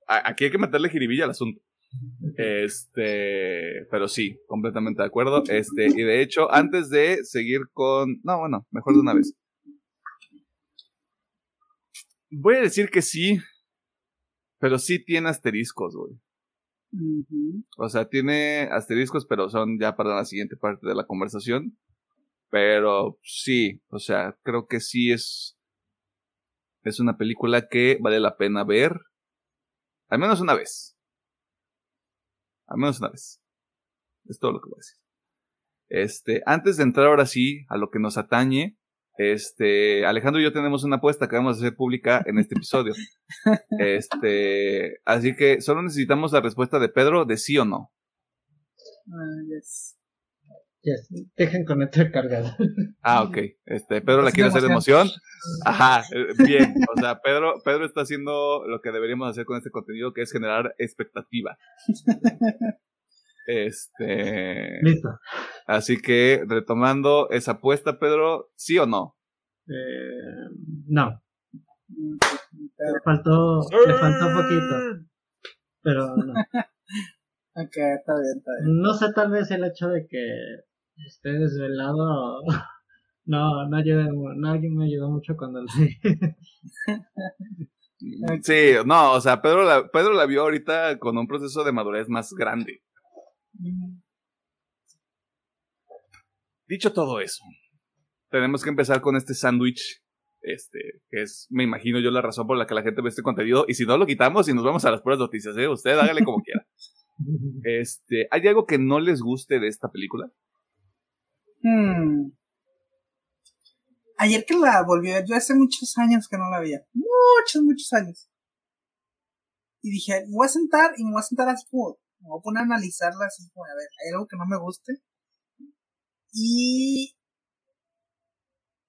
aquí hay que meterle jiribilla al asunto. Este, pero sí, completamente de acuerdo. Este, y de hecho, antes de seguir con, no, bueno, mejor de una vez. Voy a decir que sí, pero sí tiene asteriscos, güey. O sea, tiene asteriscos, pero son ya para la siguiente parte de la conversación. Pero sí, o sea, creo que sí es. Es una película que vale la pena ver. Al menos una vez. Al menos una vez. Es todo lo que voy a decir. Este, antes de entrar ahora sí a lo que nos atañe, este, Alejandro y yo tenemos una apuesta que vamos a hacer pública en este episodio. Este, así que solo necesitamos la respuesta de Pedro de sí o no. Uh, Dejen con esto cargado. Ah, ok. Este, Pedro la quiere hacer de emoción. Ajá, eh, bien. O sea, Pedro, Pedro está haciendo lo que deberíamos hacer con este contenido, que es generar expectativa. Este. Listo. Así que, retomando esa apuesta, Pedro, ¿sí o no? Eh, no. Le faltó, le faltó poquito. Pero no. ok, está bien, está bien. No sé, tal vez el hecho de que esté desvelado no, no, ayuda, no me ayudó mucho cuando lo vi. Sí, no, o sea, Pedro la, Pedro la vio ahorita con un proceso de madurez más grande. Dicho todo eso, tenemos que empezar con este sándwich, este, que es, me imagino yo, la razón por la que la gente ve este contenido. Y si no lo quitamos y nos vamos a las puras noticias, ¿eh? Usted hágale como quiera. Este, ¿hay algo que no les guste de esta película? Hmm. Ayer que la volví yo hace muchos años que no la veía. Muchos, muchos años. Y dije, me voy a sentar y me voy a sentar así como, me voy a poner a analizarla así como, a ver, hay algo que no me guste. Y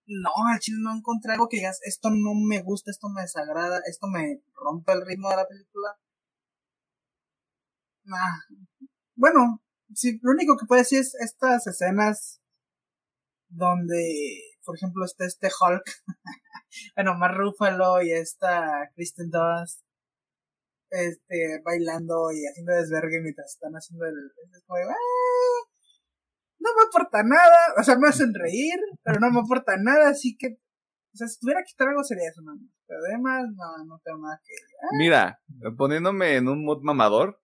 no, al chile no encontré algo que digas, esto no me gusta, esto me desagrada, esto me rompe el ritmo de la película. Nah. Bueno, sí, lo único que puedo decir es estas escenas donde, por ejemplo, está este Hulk, bueno, más Ruffalo y esta Kristen Dunst, este, bailando y haciendo desvergue mientras están haciendo el, ah, no me aporta nada, o sea, me hacen reír, pero no me aporta nada, así que, o sea, si tuviera que quitar algo sería eso, no, pero además, no, no tengo nada que... Ah. Mira, poniéndome en un mod mamador,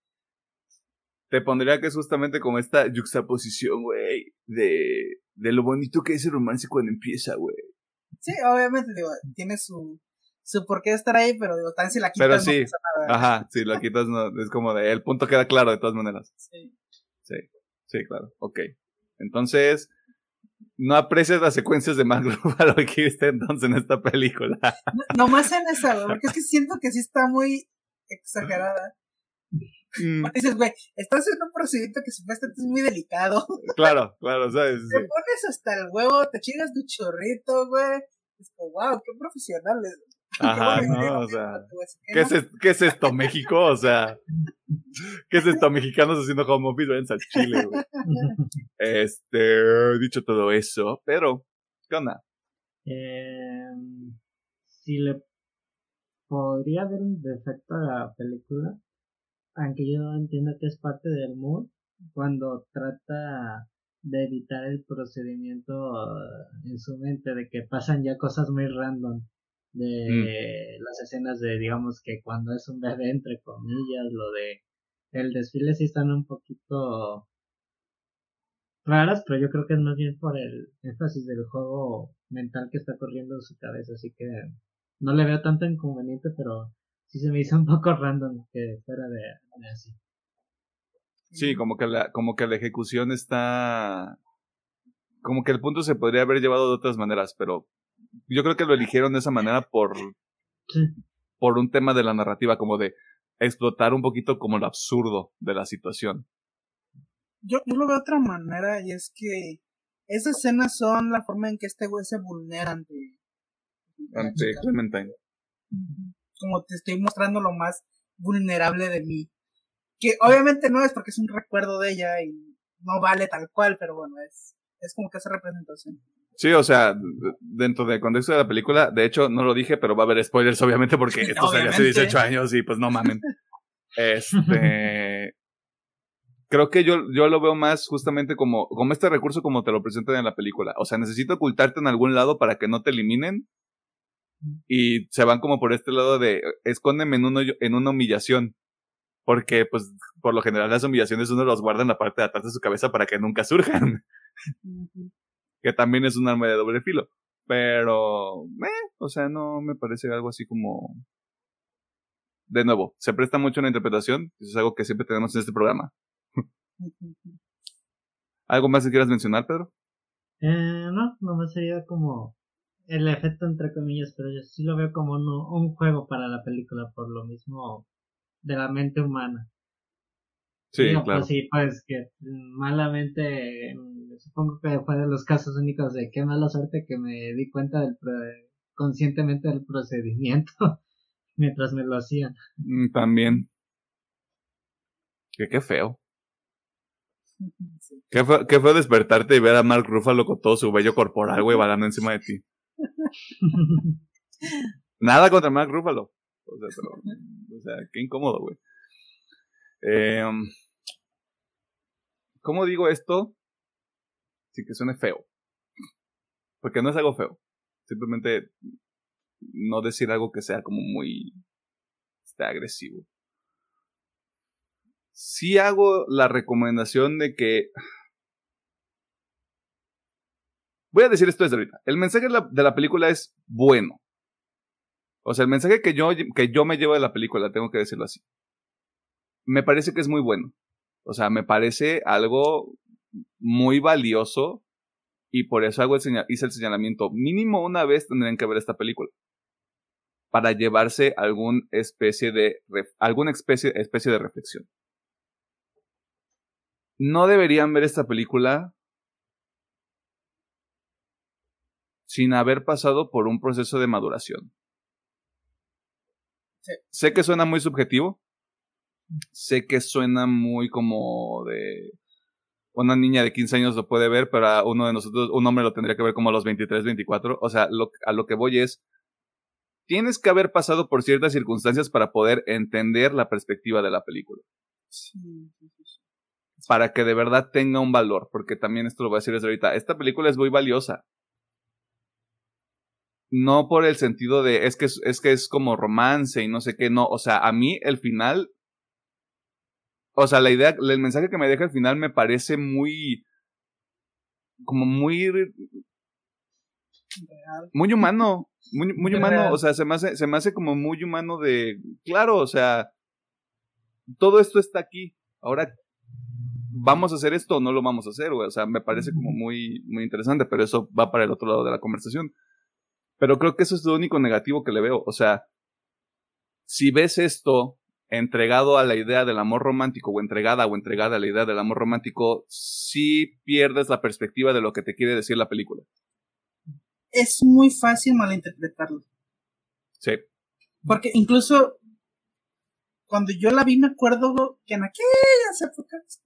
te pondría que es justamente como esta juxtaposición, güey, de, de lo bonito que es el romance cuando empieza, güey. Sí, obviamente, digo, tiene su, su por qué estar ahí, pero digo, también si la quitas pero sí, Ajá, si la quitas no, es como de, el punto queda claro de todas maneras. Sí. Sí, sí, claro, ok. Entonces, no aprecias las secuencias de Mark Ruffalo que viste entonces en esta película. No, más en esa, porque es que siento que sí está muy exagerada. Mm. Dices, güey, estás en un procedimiento que supuestamente es muy delicado. Claro, claro, ¿sabes? Te pones hasta el huevo, te chingas tu chorrito, güey. Es como, wow, qué profesionales. Ajá, no, o sea. ¿Qué es, ¿Qué es esto, México? O sea, ¿qué es esto, mexicanos haciendo home office? en Chile, güey. Este, dicho todo eso, pero, ¿qué onda? Eh, si le podría haber un defecto a la película, aunque yo entiendo que es parte del mood, cuando trata de evitar el procedimiento en su mente de que pasan ya cosas muy random de mm. las escenas de digamos que cuando es un bebé entre comillas lo de el desfile sí están un poquito raras pero yo creo que es más bien por el énfasis del juego mental que está corriendo en su cabeza así que no le veo tanto inconveniente pero sí se me hizo un poco random que fuera de, así. Sí, como que la, como que la ejecución está, como que el punto se podría haber llevado de otras maneras, pero yo creo que lo eligieron de esa manera por, por un tema de la narrativa, como de explotar un poquito como lo absurdo de la situación. Yo, yo lo veo de otra manera y es que esas escenas son la forma en que este güey se vulnera ante, ante Clementine como te estoy mostrando lo más vulnerable de mí. Que obviamente no es porque es un recuerdo de ella y no vale tal cual, pero bueno, es, es como que esa representación. Sí, o sea, dentro del contexto de la película, de hecho, no lo dije, pero va a haber spoilers, obviamente, porque esto salió hace 18 años y pues no mamen. Este. creo que yo, yo lo veo más justamente como, como este recurso como te lo presentan en la película. O sea, necesito ocultarte en algún lado para que no te eliminen y se van como por este lado de escóndeme en, uno, en una humillación. Porque, pues, por lo general las humillaciones uno los guarda en la parte de atrás de su cabeza para que nunca surjan. que también es un arma de doble filo. Pero, eh, o sea, no me parece algo así como... De nuevo, se presta mucho a la interpretación. Eso es algo que siempre tenemos en este programa. ¿Algo más que quieras mencionar, Pedro? Eh, no, nomás sería como el efecto entre comillas, pero yo sí lo veo como un, juego para la película, por lo mismo de la mente humana. Sí, pues claro. Pues sí, pues que malamente, supongo que fue de los casos únicos de qué mala suerte que me di cuenta del conscientemente del procedimiento mientras me lo hacían. Mm, también. Que qué feo. ¿Qué fue, ¿Qué fue despertarte y ver a Mark Ruffalo con todo su vello corporal, güey, balando encima de ti? Nada contra Mark Ruffalo. O sea, pero, o sea qué incómodo, güey. Eh, ¿Cómo digo esto? Sin que suene feo. Porque no es algo feo. Simplemente no decir algo que sea como muy este, agresivo. Sí hago la recomendación de que... Voy a decir esto desde ahorita. El mensaje de la, película es bueno. O sea, el mensaje que yo, que yo me llevo de la película, tengo que decirlo así. Me parece que es muy bueno. O sea, me parece algo muy valioso y por eso hago el hice el señalamiento. Mínimo una vez tendrían que ver esta película para llevarse algún especie de alguna especie, especie de reflexión. No deberían ver esta película sin haber pasado por un proceso de maduración. Sé que suena muy subjetivo, sé que suena muy como de una niña de 15 años lo puede ver, pero a uno de nosotros, un hombre lo tendría que ver como a los 23, 24. O sea, a lo que voy es, tienes que haber pasado por ciertas circunstancias para poder entender la perspectiva de la película. Para que de verdad tenga un valor, porque también esto lo voy a decir desde ahorita, esta película es muy valiosa. No por el sentido de, es que es que es como romance y no sé qué, no, o sea, a mí el final o sea, la idea, el mensaje que me deja al final me parece muy, como muy, muy humano, muy, muy humano, o sea, se me, hace, se me hace como muy humano de, claro, o sea, todo esto está aquí, ahora vamos a hacer esto o no lo vamos a hacer, O sea, me parece como muy, muy interesante, pero eso va para el otro lado de la conversación. Pero creo que eso es lo único negativo que le veo. O sea, si ves esto entregado a la idea del amor romántico o entregada o entregada a la idea del amor romántico, sí pierdes la perspectiva de lo que te quiere decir la película. Es muy fácil malinterpretarlo. Sí. Porque incluso cuando yo la vi me acuerdo que en aquellas épocas...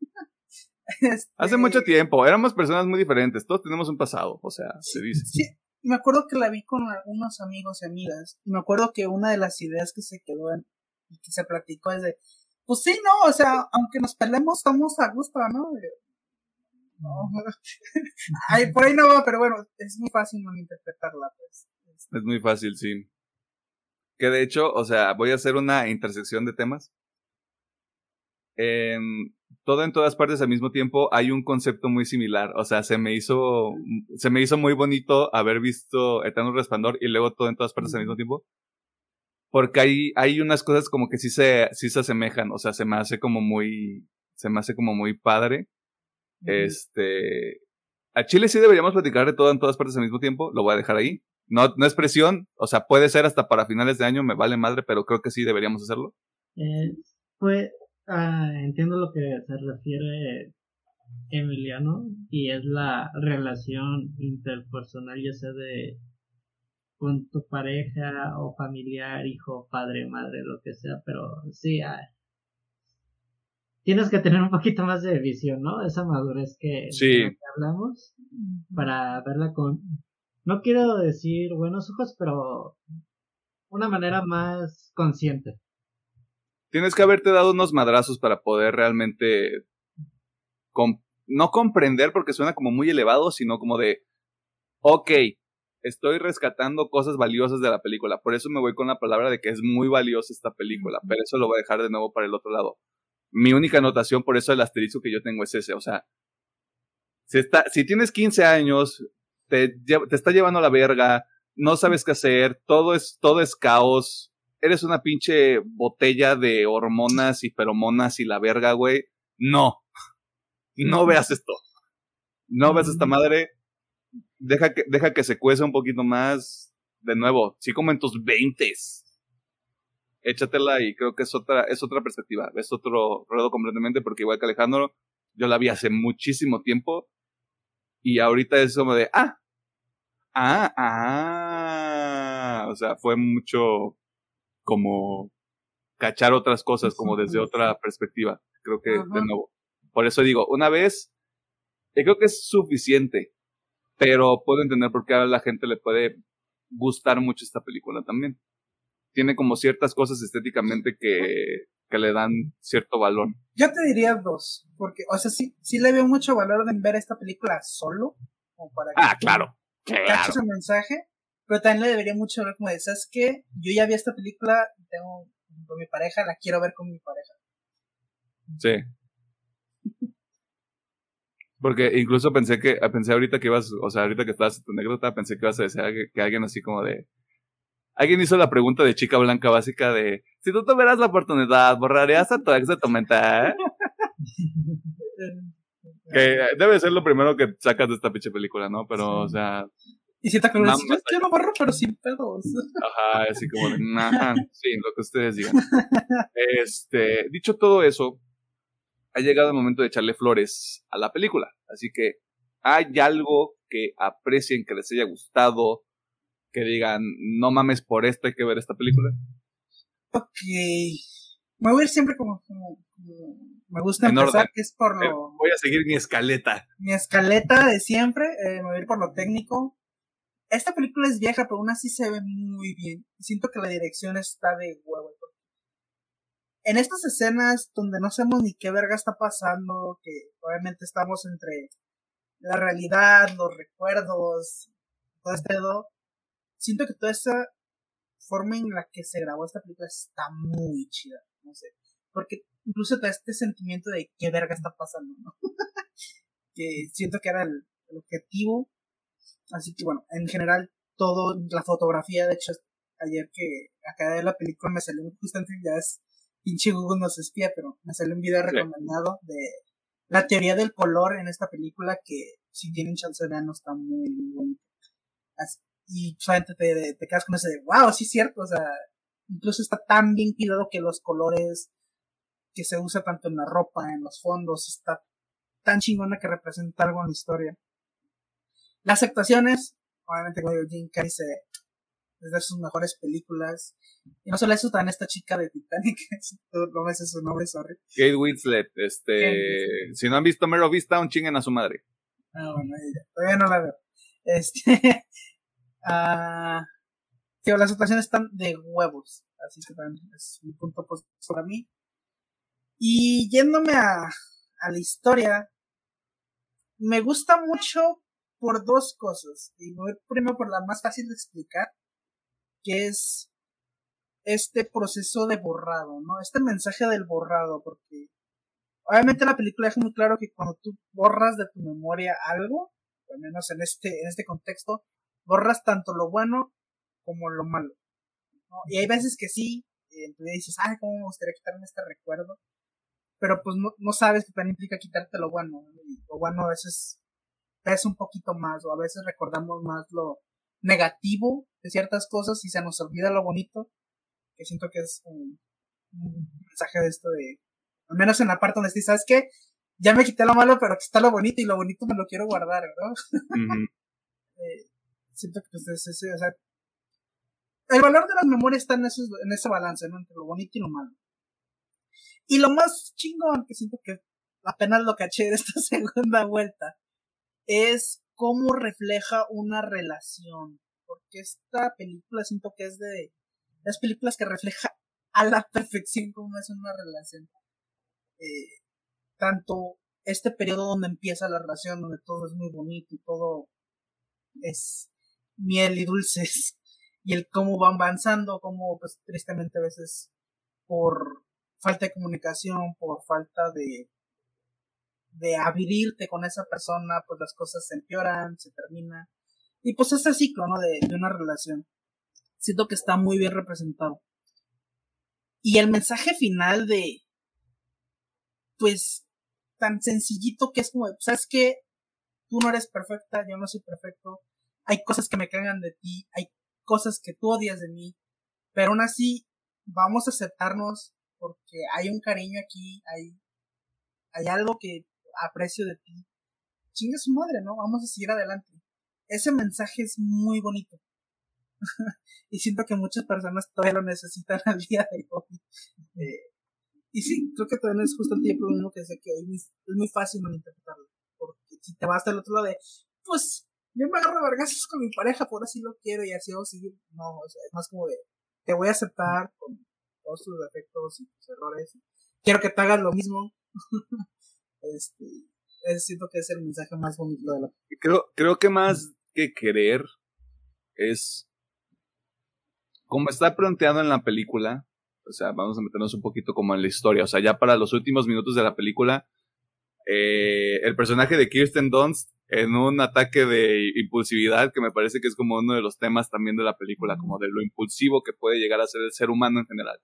este... Hace mucho tiempo, éramos personas muy diferentes, todos tenemos un pasado, o sea, se dice. Sí, me acuerdo que la vi con algunos amigos y amigas, y me acuerdo que una de las ideas que se quedó en, que se platicó es de, pues sí, no, o sea, aunque nos peleemos, estamos a gusto, ¿no? No, Ay, por ahí no va, pero bueno, es muy fácil interpretarla, pues. Es muy fácil, sí. Que de hecho, o sea, voy a hacer una intersección de temas. En todo en todas partes al mismo tiempo hay un concepto muy similar. O sea, se me hizo, se me hizo muy bonito haber visto Eterno Resplandor y luego todo en todas partes al mismo tiempo porque hay, hay unas cosas como que sí se, sí se asemejan, o sea, se me hace como muy, se me hace como muy padre. Este, a Chile sí deberíamos platicar de todo en todas partes al mismo tiempo, lo voy a dejar ahí. No, no es presión, o sea, puede ser hasta para finales de año, me vale madre, pero creo que sí deberíamos hacerlo. Eh, pues, ah, entiendo lo que se refiere Emiliano, y es la relación interpersonal, ya sea de con tu pareja o familiar, hijo, padre, madre, lo que sea, pero sí, ah, tienes que tener un poquito más de visión, ¿no? Esa madurez que, hablamos para verla con, no quiero decir buenos ojos, pero una manera más consciente. Tienes que haberte dado unos madrazos para poder realmente no comprender porque suena como muy elevado, sino como de, ok, estoy rescatando cosas valiosas de la película. Por eso me voy con la palabra de que es muy valiosa esta película, pero eso lo voy a dejar de nuevo para el otro lado. Mi única anotación, por eso el asterisco que yo tengo es ese, o sea, si, está, si tienes 15 años, te, te está llevando a la verga, no sabes qué hacer, todo es, todo es caos, eres una pinche botella de hormonas y feromonas y la verga, güey. No, no veas esto. No veas esta madre, deja que, deja que se cueza un poquito más. De nuevo, sí como en tus veintes. Échatela y creo que es otra, es otra perspectiva, es otro ruedo completamente, porque igual que Alejandro, yo la vi hace muchísimo tiempo. Y ahorita es como de, ah, ah, ah. O sea, fue mucho como cachar otras cosas, como desde otra perspectiva. Creo que, de nuevo, Por eso digo, una vez, yo creo que es suficiente, pero puedo entender por qué a la gente le puede gustar mucho esta película también. Tiene como ciertas cosas estéticamente que, que le dan cierto valor. Yo te diría dos, porque, o sea, sí, sí le veo mucho valor en ver esta película solo, como para que ah, claro, claro. ese mensaje, pero también le debería mucho ver como de, ¿sabes qué? Yo ya vi esta película, tengo con mi pareja, la quiero ver con mi pareja. Sí. Porque incluso pensé que, pensé ahorita que ibas, o sea, ahorita que estabas en tu anécdota, pensé que ibas a decir que, alguien así como de, alguien hizo la pregunta de chica blanca básica de, si tú tuvieras la oportunidad, ¿borrarías a tu ex de tu mente? que debe ser lo primero que sacas de esta pinche película, ¿no? Pero, o sea, y si te acuerdas, yo lo borro, pero sin pedos. Ajá, así como nah, sí, lo que ustedes digan. Este, dicho todo eso, ha llegado el momento de echarle flores a la película. Así que, ¿hay algo que aprecien, que les haya gustado, que digan, no mames por esto, hay que ver esta película? Ok. Me voy a ir siempre como, como, me gusta empezar, que es por lo... Voy a seguir mi escaleta. Mi escaleta de siempre, eh, me voy a ir por lo técnico, esta película es vieja, pero aún así se ve muy bien. Siento que la dirección está de huevo. En estas escenas donde no sabemos ni qué verga está pasando, que obviamente estamos entre la realidad, los recuerdos, todo este dedo, siento que toda esa forma en la que se grabó esta película está muy chida. No sé. Porque incluso da este sentimiento de qué verga está pasando, ¿no? que siento que era el objetivo Así que bueno, en general, todo, la fotografía, de hecho, ayer que acabé de la película me salió justamente, ya es pinche Google nos espía, pero me salió un video recomendado de la teoría del color en esta película que si tienen chance de no está muy, bonito. y solamente te, te quedas con ese de, wow, sí es cierto, o sea, incluso está tan bien cuidado que los colores que se usa tanto en la ropa, en los fondos, está tan chingona que representa algo en la historia. Las actuaciones, obviamente como digo, Jim Carrey es de sus mejores películas. Y no solo eso, también esta chica de Titanic, no me sé su nombre, sorry. Kate Winslet, este, si no han visto Mero Vista, un chinguen a su madre. Ah, bueno, todavía no la veo. Este, ah, las actuaciones están de huevos, así que también es un punto positivo para mí. Y yéndome a, a la historia, me gusta mucho por dos cosas. Y voy primero por la más fácil de explicar, que es este proceso de borrado, ¿no? Este mensaje del borrado, porque obviamente la película deja muy claro que cuando tú borras de tu memoria algo, al menos en este, en este contexto, borras tanto lo bueno como lo malo. Y hay veces que sí, eh, tú dices, ay, ¿cómo me gustaría quitarme este recuerdo? Pero pues no, no sabes que también implica quitarte lo bueno. lo bueno a veces pesa un poquito más o a veces recordamos más lo negativo de ciertas cosas y se nos olvida lo bonito, que siento que es un, mensaje de esto de, al menos en la parte donde dices, ¿sabes qué? Ya me quité lo malo, pero aquí está lo bonito y lo bonito me lo quiero guardar, ¿no? Eh, siento que pues, es, o sea, el valor de las memorias está en, en ese balance, ¿no? Entre lo bonito y lo malo. Y lo más chingón, que siento que apenas lo caché de esta segunda vuelta, es cómo refleja una relación. Porque esta película siento que es de las películas que refleja a la perfección cómo es una relación. Eh, tanto este periodo donde empieza la relación, donde todo es muy bonito y todo es miel y dulces, y el cómo van avanzando, cómo pues tristemente a veces por falta de comunicación, por falta de de abrirte con esa persona, pues las cosas se empeoran, se termina. Y pues ese ciclo, ¿no? De, de una relación. Siento que está muy bien representado. Y el mensaje final de, pues, tan sencillito que es como, ¿sabes qué? Tú no eres perfecta, yo no soy perfecto. Hay cosas que me cagan de ti, hay cosas que tú odias de mí. Pero aún así, vamos a aceptarnos porque hay un cariño aquí, hay, hay algo que aprecio de ti. Chinga su madre, ¿no? Vamos a seguir adelante. Ese mensaje es muy bonito. y siento que muchas personas todavía lo necesitan al día de hoy. Eh, Y sí, creo que también es justo el tiempo mismo que sé que es muy fácil malinterpretarlo. Porque si te vas del otro lado de, pues, yo me agarro vergazos con mi pareja, por así lo quiero y así o seguir. No, o sea, es más como de, te voy a aceptar con todos tus defectos y tus errores. Quiero que te hagas lo mismo. este, es, siento que es el mensaje más bonito de la creo Creo que más que querer es como está planteado en la película, o sea, vamos a meternos un poquito como en la historia, o sea, ya para los últimos minutos de la película, eh, el personaje de Kirsten Dunst en un ataque de impulsividad, que me parece que es como uno de los temas también de la película, como de lo impulsivo que puede llegar a ser el ser humano en general.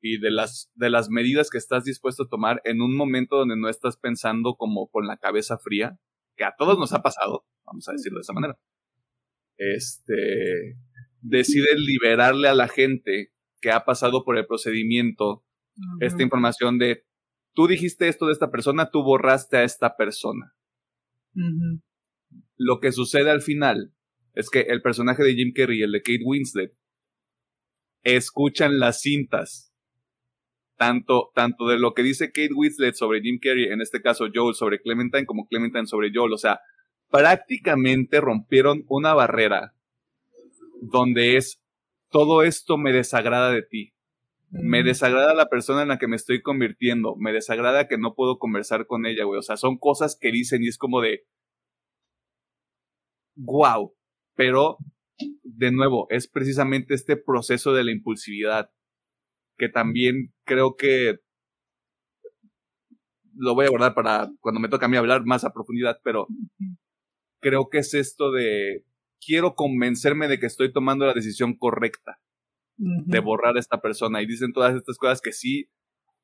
Y de las, de las medidas que estás dispuesto a tomar en un momento donde no estás pensando como con la cabeza fría, que a todos nos ha pasado, vamos a decirlo de esa manera. Este, decide liberarle a la gente que ha pasado por el procedimiento esta información de tú dijiste esto de esta persona, tú borraste a esta persona. Lo que sucede al final es que el personaje de Jim Carrey y el de Kate Winslet escuchan las cintas. Tanto, tanto de lo que dice Kate Winslet sobre Jim Carrey, en este caso Joel sobre Clementine, como Clementine sobre Joel. O sea, prácticamente rompieron una barrera donde es todo esto me desagrada de ti. Me desagrada la persona en la que me estoy convirtiendo. Me desagrada que no puedo conversar con ella, güey. O sea, son cosas que dicen y es como de. Wow. Pero, de nuevo, es precisamente este proceso de la impulsividad. Que también creo que. Lo voy a guardar para cuando me toca a mí hablar más a profundidad, pero creo que es esto de quiero convencerme de que estoy tomando la decisión correcta de borrar a esta persona. Y dicen todas estas cosas que sí,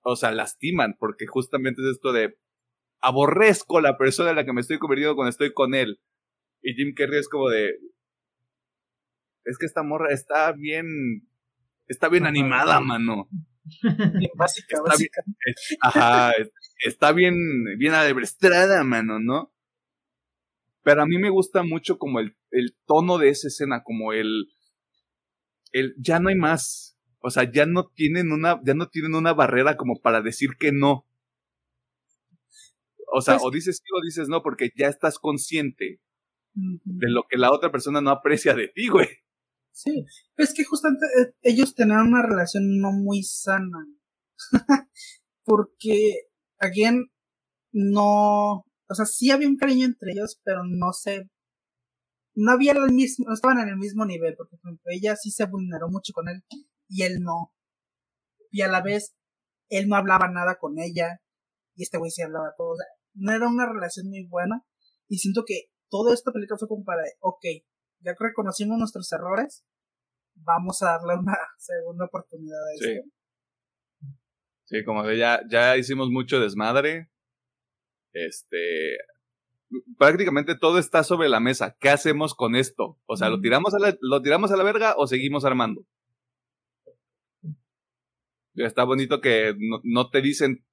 o sea, lastiman, porque justamente es esto de aborrezco la persona en la que me estoy convirtiendo cuando estoy con él. Y Jim Carrey es como de. Es que esta morra está bien. Está bien animada, mano. básica, básica. ajá, está bien, bien adebrestrada, mano, ¿no? Pero a mí me gusta mucho como el, el tono de esa escena, como el, el, ya no hay más. O sea, ya no tienen una, ya no tienen una barrera como para decir que no. O sea, pues o dices sí o dices no, porque ya estás consciente de lo que la otra persona no aprecia de ti, güey. Sí, es que justamente eh, ellos tenían una relación no muy sana. porque, again, no, o sea, sí había un cariño entre ellos, pero no sé, no había el mismo, no estaban en el mismo nivel, porque ella sí se vulneró mucho con él y él no. Y a la vez, él no hablaba nada con ella y este güey sí hablaba todo. O sea, no era una relación muy buena y siento que todo esta película fue como para, ok, ya que reconocimos nuestros errores, vamos a darle una segunda oportunidad a Sí. Sí, como de ya, ya hicimos mucho desmadre. Este, prácticamente todo está sobre la mesa. ¿Qué hacemos con esto? O sea, ¿lo tiramos a la, lo tiramos a la verga o seguimos armando? Está bonito que no, te dicen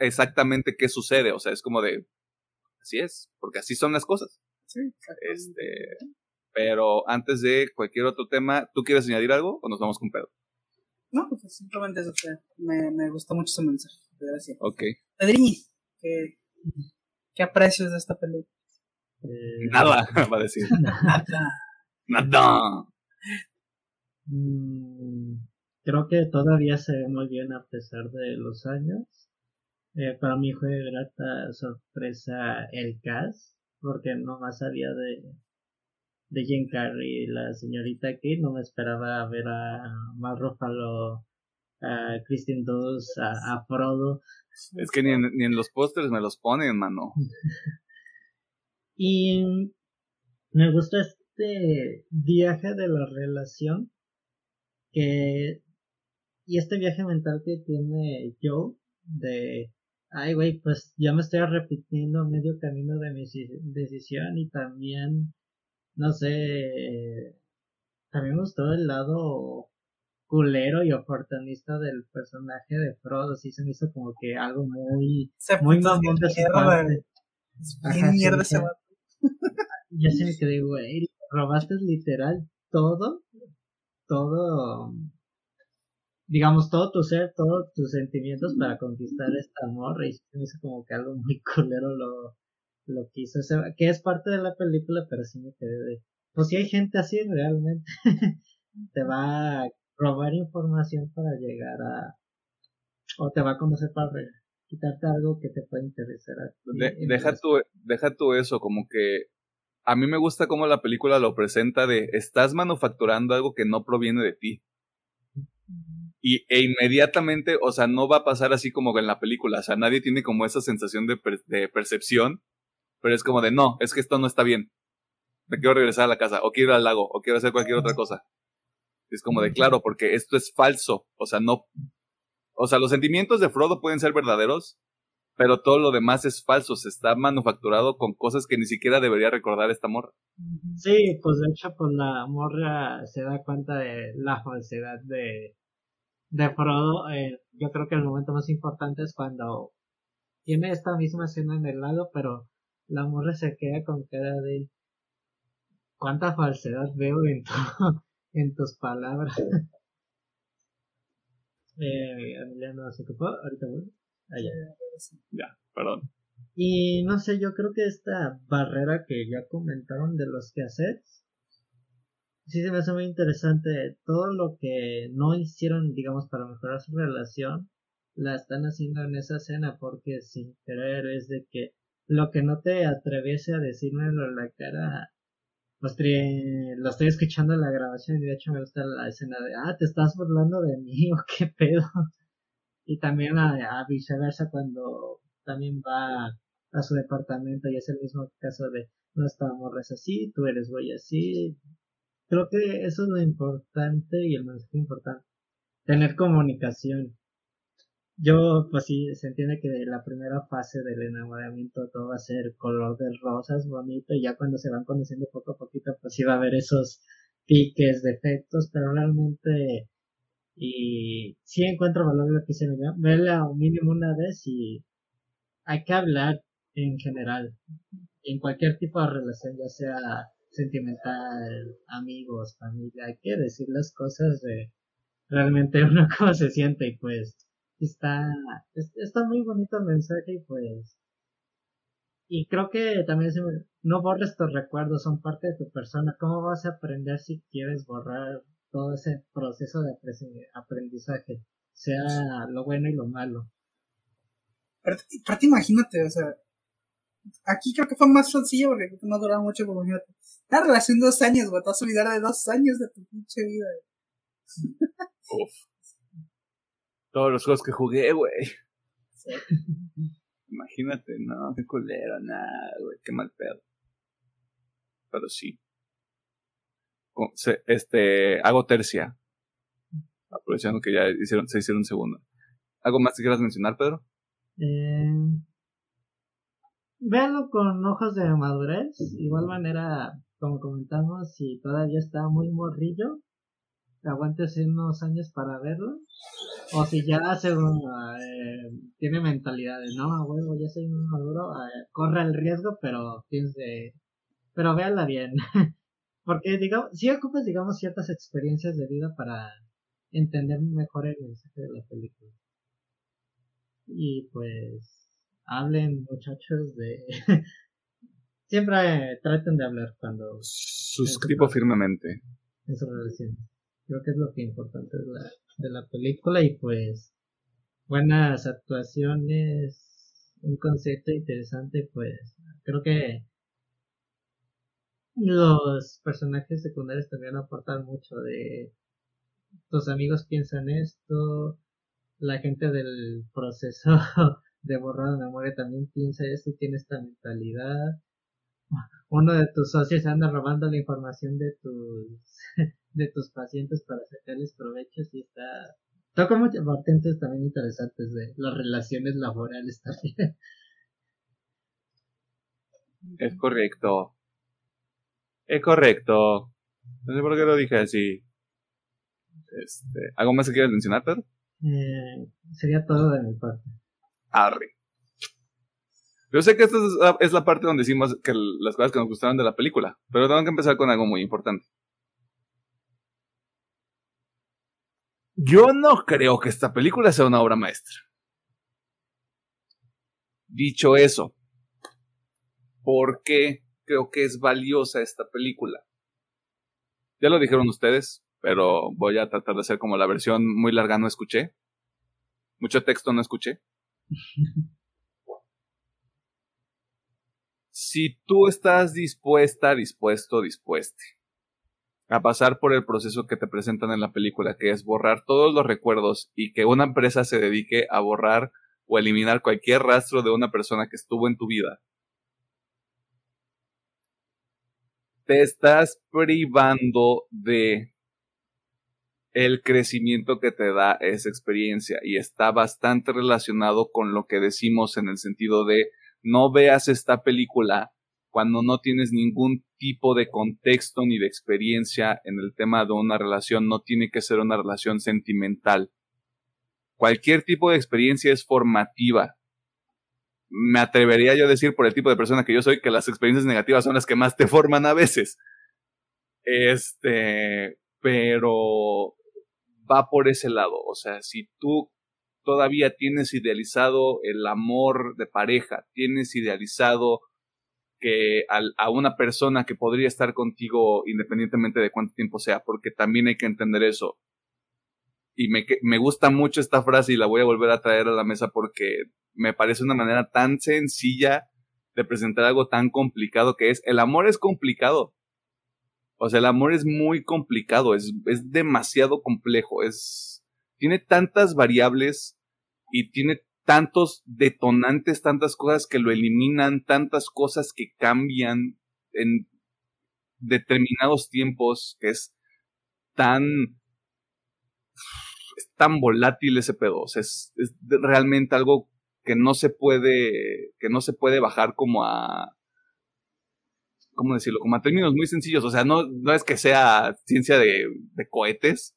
exactamente qué sucede. O sea, es como de. Así es, porque así son las cosas. Sí, este, pero antes de cualquier otro tema, ¿tú quieres añadir algo o nos vamos con pedo? No, pues simplemente eso. Me, me gustó mucho ese mensaje. Gracias. Ok. Pedriñi, que ¿Qué aprecias de esta película? Eh, nada, va a decir. Nada. Nada. Mm, creo que todavía se ve muy bien a pesar de los años. Eh, para mí fue grata sorpresa el cast, porque no más sabía de, de Jim Carrey la señorita aquí, no me esperaba ver a Mark Ruffalo, a Kristen Dunst, a, a Frodo. Es que ni en, ni en los pósters me los ponen, mano. y me gustó este viaje de la relación que y este viaje mental que tiene Joe de ay güey pues ya me estoy repitiendo medio camino de mi decisión y también no sé también me gustó el lado culero y oportunista del personaje de Frodo, sí se me hizo como que algo muy, muy mamón de su parte. Bien mierda ese vato. Yo sí me quedé, güey, robaste literal todo, todo, digamos, todo tu ser, todos tus sentimientos para conquistar esta amor y me hizo como que algo muy culero lo, lo que hizo, que es parte de la película, pero sí me quedé de, pues si hay gente así realmente, te va a robar información para llegar a, o te va a conocer para quitarte algo que te pueda interesar. deja, tu, deja tú eso, como que a mí me gusta cómo la película lo presenta de estás manufacturando algo que no proviene de ti. Y, e inmediatamente, o sea, no va a pasar así como en la película, o sea, nadie tiene como esa sensación de, de percepción, pero es como de, no, es que esto no está bien, me quiero regresar a la casa, o quiero ir al lago, o quiero hacer cualquier otra cosa. Es como de, claro, porque esto es falso, o sea, no, o sea, los sentimientos de Frodo pueden ser verdaderos, pero todo lo demás es falso, se está manufacturado con cosas que ni siquiera debería recordar esta morra. Sí, pues de hecho, pues la morra se da cuenta de la falsedad de, de Frodo. Eh, yo creo que el momento más importante es cuando tiene esta misma escena en el lago, pero la morra se queda con cara de cuánta falsedad veo en, en tus palabras. eh, Emiliano se ocupó, ahorita voy. Allá. Ya, perdón. Y no sé, yo creo que esta barrera que ya comentaron de los que quehaceres, sí se me hace muy interesante. Todo lo que no hicieron, digamos, para mejorar su relación, la están haciendo en esa escena, porque sin querer es de que lo que no te atreviese a decírmelo en la cara, pues lo estoy escuchando en la grabación y de hecho me gusta la escena de, ah, te estás burlando de mí o qué pedo. Y también a, viceversa cuando también va a su departamento y es el mismo caso de no estamos así, tú eres güey así. Creo que eso es lo importante y el mensaje importante. Tener comunicación. Yo, pues sí, se entiende que la primera fase del enamoramiento todo va a ser color de rosas, bonito, y ya cuando se van conociendo poco a poquito, pues sí va a haber esos piques, defectos, pero realmente y si encuentro valor en lo que se me verla un mínimo una vez y hay que hablar en general, en cualquier tipo de relación, ya sea sentimental, amigos, familia, hay que decir las cosas de realmente uno cómo se siente y pues está, está muy bonito el mensaje y pues y creo que también no borres tus recuerdos, son parte de tu persona. ¿Cómo vas a aprender si quieres borrar todo ese proceso de aprendizaje, sea lo bueno y lo malo. Pero, imagínate, o sea, aquí creo que fue más sencillo porque no duraba mucho, pero imagínate. La relación de dos años, güey, te vas a olvidar de dos años de tu pinche vida. Uf. Todos los juegos que jugué, güey. Imagínate, no, qué culero, nada, güey, qué mal pedo. Pero sí este, hago tercia. Aprovechando que ya hicieron, se hicieron segundo. ¿Algo más que quieras mencionar, Pedro? Eh, véanlo con ojos de madurez. Igual manera, como comentamos, si todavía está muy morrillo, aguántese unos años para verlo. O si ya hace eh, tiene mentalidad de no, huevo, ya soy muy maduro, eh, corre el riesgo, pero piense, pero véanla bien. Porque, digamos, si ocupas, digamos, ciertas experiencias de vida para entender mejor el mensaje de la película. Y pues, hablen muchachos de... Siempre traten de hablar cuando... Suscribo firmemente. En su relación. Creo que es lo que es importante de la, de la película y pues buenas actuaciones, un concepto interesante, pues creo que los personajes secundarios también aportan mucho de tus amigos piensan esto, la gente del proceso de borrar la memoria también piensa esto y tiene esta mentalidad. Uno de tus socios anda robando la información de tus de tus pacientes para sacarles provechos y está toca muchos patentes también interesantes de las relaciones laborales también. Es correcto. Es correcto. No sé por qué lo dije así. Este, ¿Algo más que quieras mencionar, Pedro? Eh, sería todo de mi parte. Arre. Yo sé que esta es la, parte donde decimos que las cosas que nos gustaron de la película, pero tengo que empezar con algo muy importante. Yo no creo que esta película sea una obra maestra. Dicho eso, ¿por qué creo que es valiosa esta película? Ya lo dijeron ustedes, pero voy a tratar de hacer como la versión muy larga no escuché. Mucho texto no escuché. si tú estás dispuesta, dispuesto, dispueste a pasar por el proceso que te presentan en la película, que es borrar todos los recuerdos y que una empresa se dedique a borrar o eliminar cualquier rastro de una persona que estuvo en tu vida. Te estás privando de el crecimiento que te da esa experiencia y está bastante relacionado con lo que decimos en el sentido de no veas esta película cuando no tienes ningún tipo de contexto ni de experiencia en el tema de una relación, no tiene que ser una relación sentimental. Cualquier tipo de experiencia es formativa. Me atrevería yo a decir por el tipo de persona que yo soy que las experiencias negativas son las que más te forman a veces. Este, pero va por ese lado. O sea, si tú todavía tienes idealizado el amor de pareja, tienes idealizado que a, una persona que podría estar contigo independientemente de cuánto tiempo sea, porque también hay que entender eso. Y me, me gusta mucho esta frase y la voy a volver a traer a la mesa porque me parece una manera tan sencilla de presentar algo tan complicado que es, el amor es complicado. O sea, el amor es muy complicado, es, es demasiado complejo, es, tiene tantas variables y tiene tantos detonantes, tantas cosas que lo eliminan, tantas cosas que cambian en determinados tiempos, que es tan es tan volátil ese pedo, o sea, es, realmente algo que no se puede que no se puede bajar como a ¿cómo decirlo? Como a términos muy sencillos, o sea, no, no es que sea ciencia de, de cohetes,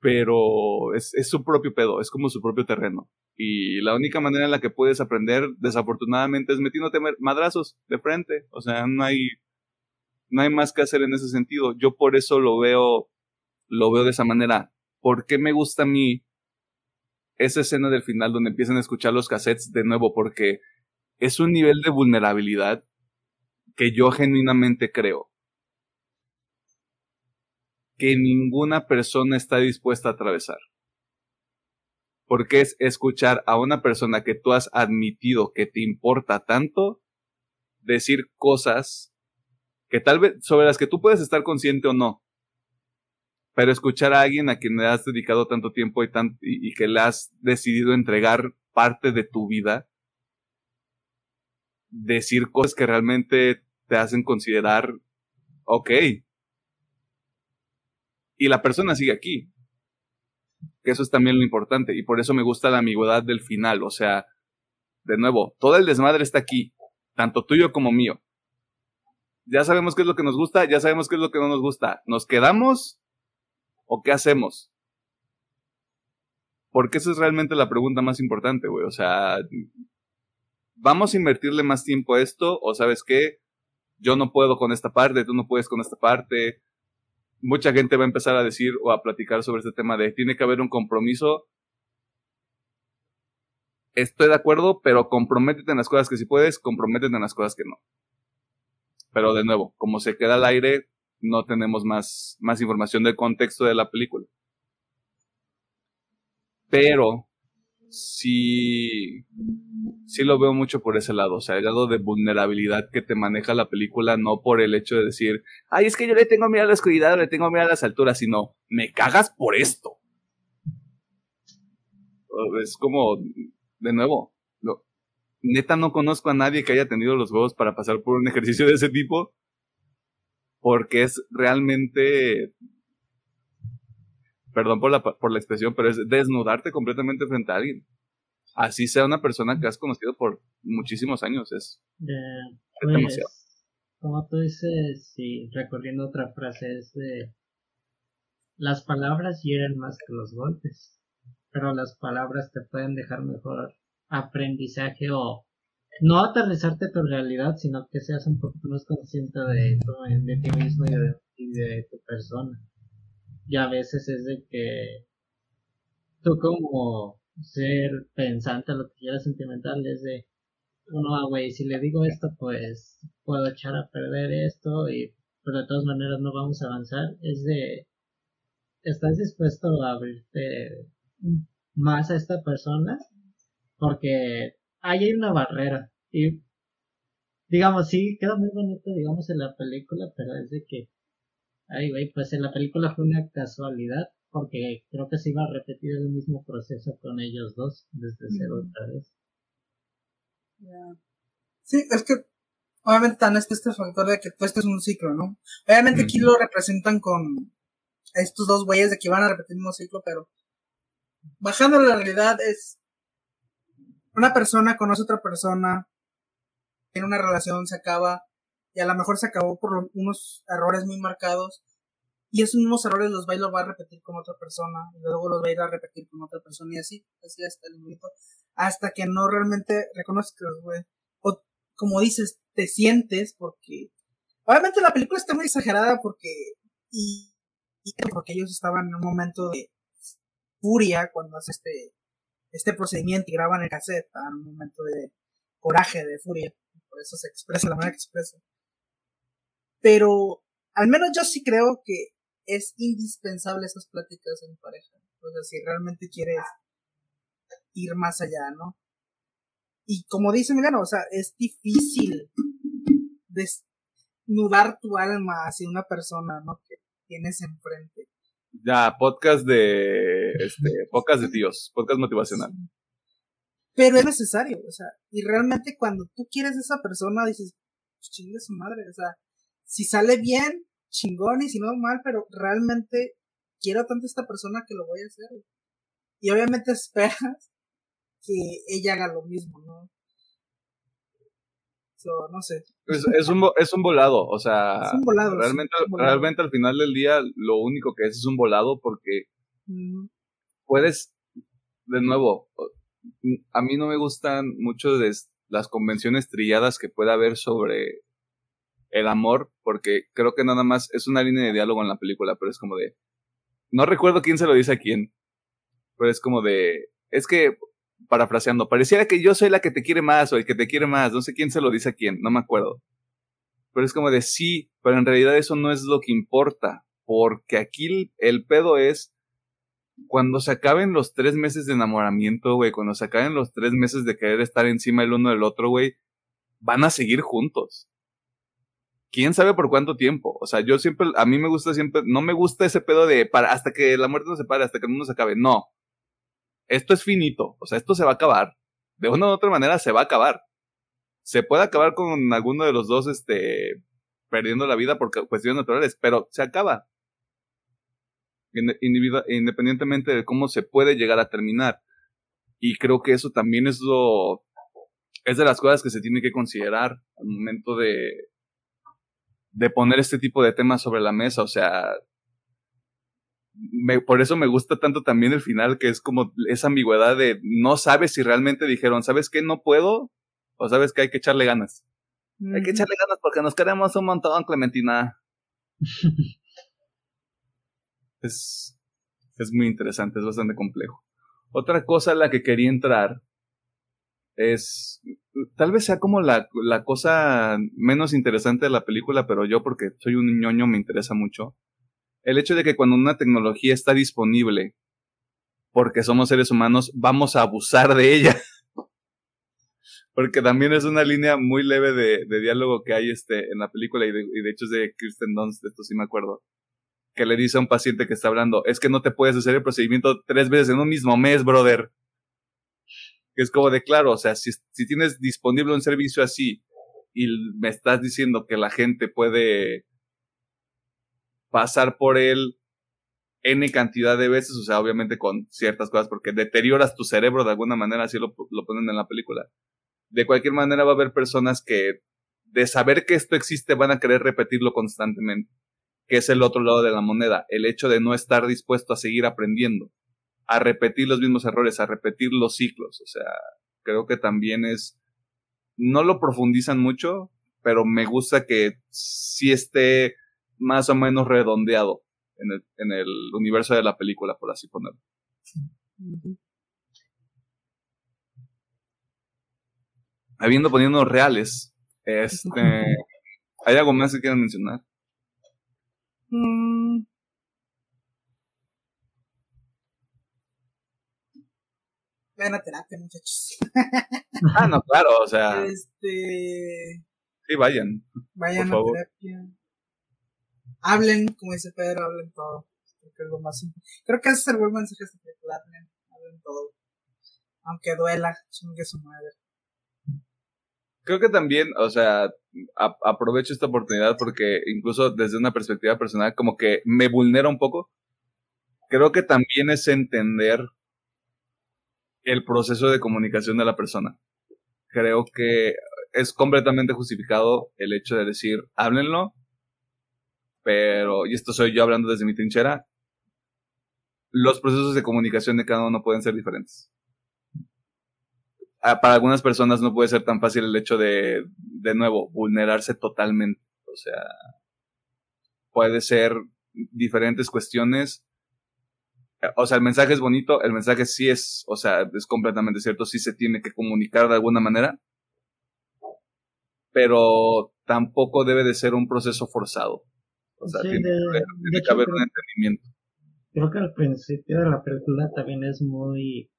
pero es, es su propio pedo, es como su propio terreno. Y la única manera en la que puedes aprender, desafortunadamente, es metiéndote madrazos de frente. O sea, no hay, no hay más que hacer en ese sentido. Yo por eso lo veo, lo veo de esa manera. ¿Por qué me gusta a mí esa escena del final donde empiezan a escuchar los cassettes de nuevo? Porque es un nivel de vulnerabilidad que yo genuinamente creo que ninguna persona está dispuesta a atravesar porque es escuchar a una persona que tú has admitido que te importa tanto decir cosas que tal vez sobre las que tú puedes estar consciente o no. Pero escuchar a alguien a quien le has dedicado tanto tiempo y, y, que le has decidido entregar parte de tu vida, decir cosas que realmente te hacen considerar, ok. Y la persona sigue aquí que eso es también lo importante y por eso me gusta la ambigüedad del final, o sea, de nuevo, todo el desmadre está aquí, tanto tuyo como mío. Ya sabemos qué es lo que nos gusta, ya sabemos qué es lo que no nos gusta. ¿Nos quedamos o qué hacemos? Porque esa es realmente la pregunta más importante, güey. O sea, ¿vamos a invertirle más tiempo a esto o sabes qué? Yo no puedo con esta parte, tú no puedes con esta parte mucha gente va a empezar a decir o a platicar sobre este tema de tiene que haber un compromiso. Estoy de acuerdo, pero comprométete en las cosas que sí puedes, comprométete en las cosas que no. Pero de nuevo, como se queda al aire, no tenemos más, más información del contexto de la película. Pero sí, sí lo veo mucho por ese lado, o sea, el lado de vulnerabilidad que te maneja la película, no por el hecho de decir, ay, es que yo le tengo miedo a la oscuridad, le tengo miedo a las alturas, sino, me cagas por esto. Es como, de nuevo, neta no conozco a nadie que haya tenido los huevos para pasar por un ejercicio de ese tipo, porque es realmente perdón por la, por la expresión, pero es desnudarte completamente frente a alguien. Así sea una persona que has conocido por muchísimos años, es, pues, demasiado. Como tú dices, sí, recorriendo otra frase, es de las palabras hieren más que los golpes, pero las palabras te pueden dejar mejor aprendizaje o no aterrizarte tu realidad, sino que seas un poco más consciente de, de ti mismo y de, y de tu persona. Y a veces es de que tú como ser pensante, lo que quieras sentimental, es de, no, ah, güey, si le digo esto, pues puedo echar a perder esto, y pero de todas maneras no vamos a avanzar. Es de, ¿estás dispuesto a abrirte más a esta persona? Porque hay una barrera. Y digamos, sí, queda muy bonito, digamos, en la película, pero es de que, ay, güey, pues en la película fue una casualidad, porque creo que se iba a repetir el mismo proceso con ellos dos, desde cero otra vez. Sí, es que obviamente tan este, este factor de que pues, esto es un ciclo, ¿no? Obviamente aquí lo representan con estos dos güeyes de que van a repetir el mismo ciclo, pero bajando la realidad es una persona conoce a otra persona, tiene una relación, se acaba, y a lo mejor se acabó por unos errores muy marcados, y esos mismos errores los va y los va a repetir con otra persona, y luego los va a ir a repetir con otra persona, y así, así hasta el momento, hasta que no realmente reconozcas, güey. O como dices, te sientes, porque obviamente la película está muy exagerada porque, y, porque ellos estaban en un momento de furia cuando hace este, este procedimiento y graban el cassette, en un momento de coraje, de furia por eso se expresa la manera que expresa. Pero al menos yo sí creo que es indispensable esas pláticas en pareja. O sea, si realmente quieres ir más allá, ¿no? Y como dice Milano, o sea, es difícil desnudar tu alma hacia una persona, ¿no? Que tienes enfrente. Ya, podcast de, este, podcast de tíos, podcast motivacional pero es necesario, o sea, y realmente cuando tú quieres a esa persona dices, pues chingue su madre, o sea, si sale bien, chingón, y si no mal, pero realmente quiero tanto a esta persona que lo voy a hacer. Y obviamente esperas que ella haga lo mismo, ¿no? no sé. Es, un, es un volado, o sea, es un volado, realmente, realmente al final del día lo único que es es un volado porque puedes, de nuevo, a mí no me gustan mucho de las convenciones trilladas que pueda haber sobre el amor, porque creo que nada más es una línea de diálogo en la película, pero es como de, no recuerdo quién se lo dice a quién, pero es como de, es que, parafraseando, pareciera que yo soy la que te quiere más o el que te quiere más, no sé quién se lo dice a quién, no me acuerdo. Pero es como de sí, pero en realidad eso no es lo que importa, porque aquí el pedo es cuando se acaben los tres meses de enamoramiento, güey, cuando se acaben los tres meses de querer estar encima el uno del otro, güey, van a seguir juntos. ¿Quién sabe por cuánto tiempo? O sea, yo siempre, a mí me gusta siempre, no me gusta ese pedo de para, hasta que la muerte no se pare, hasta que el mundo se acabe. No. Esto es finito. O sea, esto se va a acabar. De una u otra manera se va a acabar. Se puede acabar con alguno de los dos, este, perdiendo la vida por cuestiones naturales, pero se acaba independientemente de cómo se puede llegar a terminar. Y creo que eso también es lo, es de las cosas que se tiene que considerar al momento de, de poner este tipo de temas sobre la mesa. O sea, me, por eso me gusta tanto también el final, que es como esa ambigüedad de no sabes si realmente dijeron, ¿sabes qué? No puedo, o sabes que hay que echarle ganas. Hay que echarle ganas porque nos queremos un montón, Clementina. es, es muy interesante, es bastante complejo. Otra cosa a la que quería entrar es, tal vez sea como la, la cosa menos interesante de la película, pero yo porque soy un ñoño me interesa mucho. El hecho de que cuando una tecnología está disponible, porque somos seres humanos, vamos a abusar de ella. porque también es una línea muy leve de, de diálogo que hay este, en la película y de, y de hecho es de Kirsten Dunst, de esto sí me acuerdo que le dice a un paciente que está hablando, es que no te puedes hacer el procedimiento tres veces en un mismo mes, brother. Que es como de claro, o sea, si, si tienes disponible un servicio así y me estás diciendo que la gente puede pasar por él N cantidad de veces, o sea, obviamente con ciertas cosas, porque deterioras tu cerebro de alguna manera, así lo, lo ponen en la película. De cualquier manera va a haber personas que de saber que esto existe van a querer repetirlo constantemente que es el otro lado de la moneda, el hecho de no estar dispuesto a seguir aprendiendo, a repetir los mismos errores, a repetir los ciclos. O sea, creo que también es, no lo profundizan mucho, pero me gusta que sí esté más o menos redondeado en el, en el universo de la película, por así ponerlo. Habiendo poniendo reales, este, ¿hay algo más que quieran mencionar? Mm. Vayan a terapia, muchachos. ah, no, claro, o sea. Este. Sí, vayan. Vayan a terapia. Hablen, como dice Pedro, hablen todo. Creo que es lo más Creo que ese es el buen mensaje de película. Hablen, hablen todo. Aunque duela, chingue su madre. Creo que también, o sea, aprovecho esta oportunidad porque incluso desde una perspectiva personal como que me vulnera un poco. Creo que también es entender el proceso de comunicación de la persona. Creo que es completamente justificado el hecho de decir, háblenlo, pero, y esto soy yo hablando desde mi trinchera, los procesos de comunicación de cada uno pueden ser diferentes. Ah, para algunas personas no puede ser tan fácil el hecho de, de nuevo, vulnerarse totalmente. O sea, puede ser diferentes cuestiones. O sea, el mensaje es bonito, el mensaje sí es, o sea, es completamente cierto, sí se tiene que comunicar de alguna manera, pero tampoco debe de ser un proceso forzado. O sea, tiene, que haber un entendimiento. Creo que al principio de la película también es muy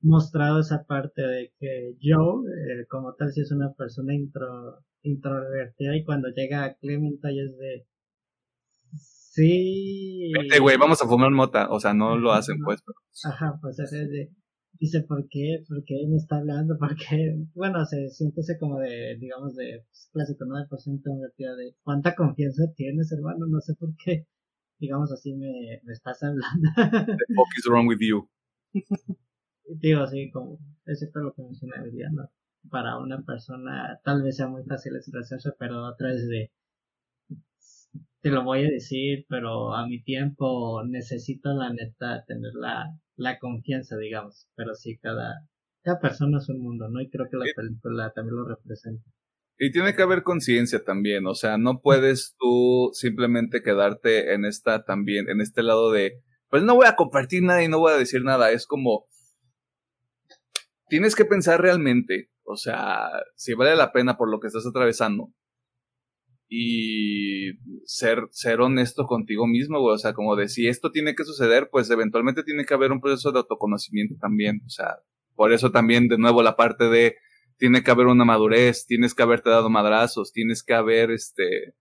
mostrado esa parte de que yo, eh, como tal, si es una persona intro, introvertida y cuando llega a Clementine es de... Sí. Vete, güey, vamos a fumar mota. O sea, no lo hacen, pues. Ajá, pues es de... Dice, ¿por qué? ¿Por qué me está hablando? ¿Por qué? Bueno, se siente como de, digamos, de pues, clásico, ¿no? De cuánta confianza tienes, hermano, no sé por qué, digamos así, me, me estás hablando. The fuck is wrong with you? digo así como es cierto lo que menciona ¿no? para una persona tal vez sea muy fácil expresarse pero otra vez de te lo voy a decir pero a mi tiempo necesito la neta tener la, la confianza digamos. Pero sí cada cada persona es un mundo no y creo que la película también lo representa. Y tiene que haber conciencia también, o sea, no puedes tú simplemente quedarte en esta también, en este lado de, pues no voy a compartir nada y no voy a decir nada, es como, tienes que pensar realmente, o sea, si vale la pena por lo que estás atravesando y ser, ser honesto contigo mismo, o sea, como de si esto tiene que suceder, pues eventualmente tiene que haber un proceso de autoconocimiento también, o sea, por eso también de nuevo la parte de tiene que haber una madurez, tienes que haberte dado madrazos, tienes que haber este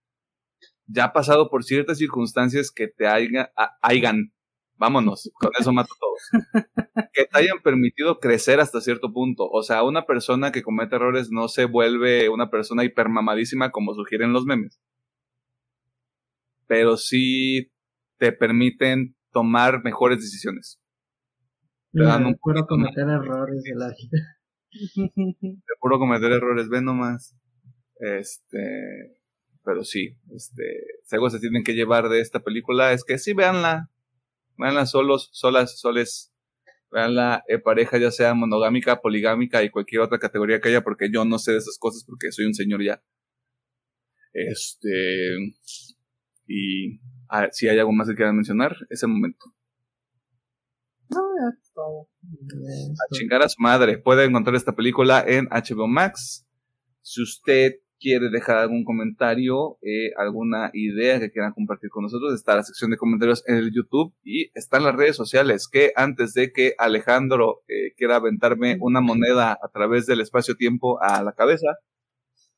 ya pasado por ciertas circunstancias que te hayan Vámonos, con eso mato todo. que te hayan permitido crecer hasta cierto punto. O sea, una persona que comete errores no se vuelve una persona hipermamadísima como sugieren los memes. Pero sí te permiten tomar mejores decisiones. Te dan un puro cometer errores de la vida. Te puro cometer errores, ven nomás. Este, pero sí, este, si algo se tienen que llevar de esta película es que sí, véanla, veanla solos, solas, soles, veanla eh, pareja ya sea monogámica, poligámica y cualquier otra categoría que haya, porque yo no sé de esas cosas porque soy un señor ya. Este, y ah, si hay algo más que quieran mencionar, ese momento. No, ya todo. A chingar a su madre. Puede encontrar esta película en HBO Max. Si usted quiere dejar algún comentario, eh, alguna idea que quieran compartir con nosotros, está la sección de comentarios en el YouTube y están las redes sociales que antes de que Alejandro eh, quiera aventarme una moneda a través del espacio-tiempo a la cabeza,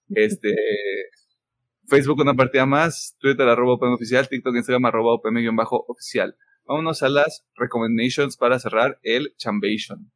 este, Facebook una partida más, Twitter arroba OPM oficial, TikTok, Instagram arroba OPM-oficial. Vámonos a las recommendations para cerrar el Chambation.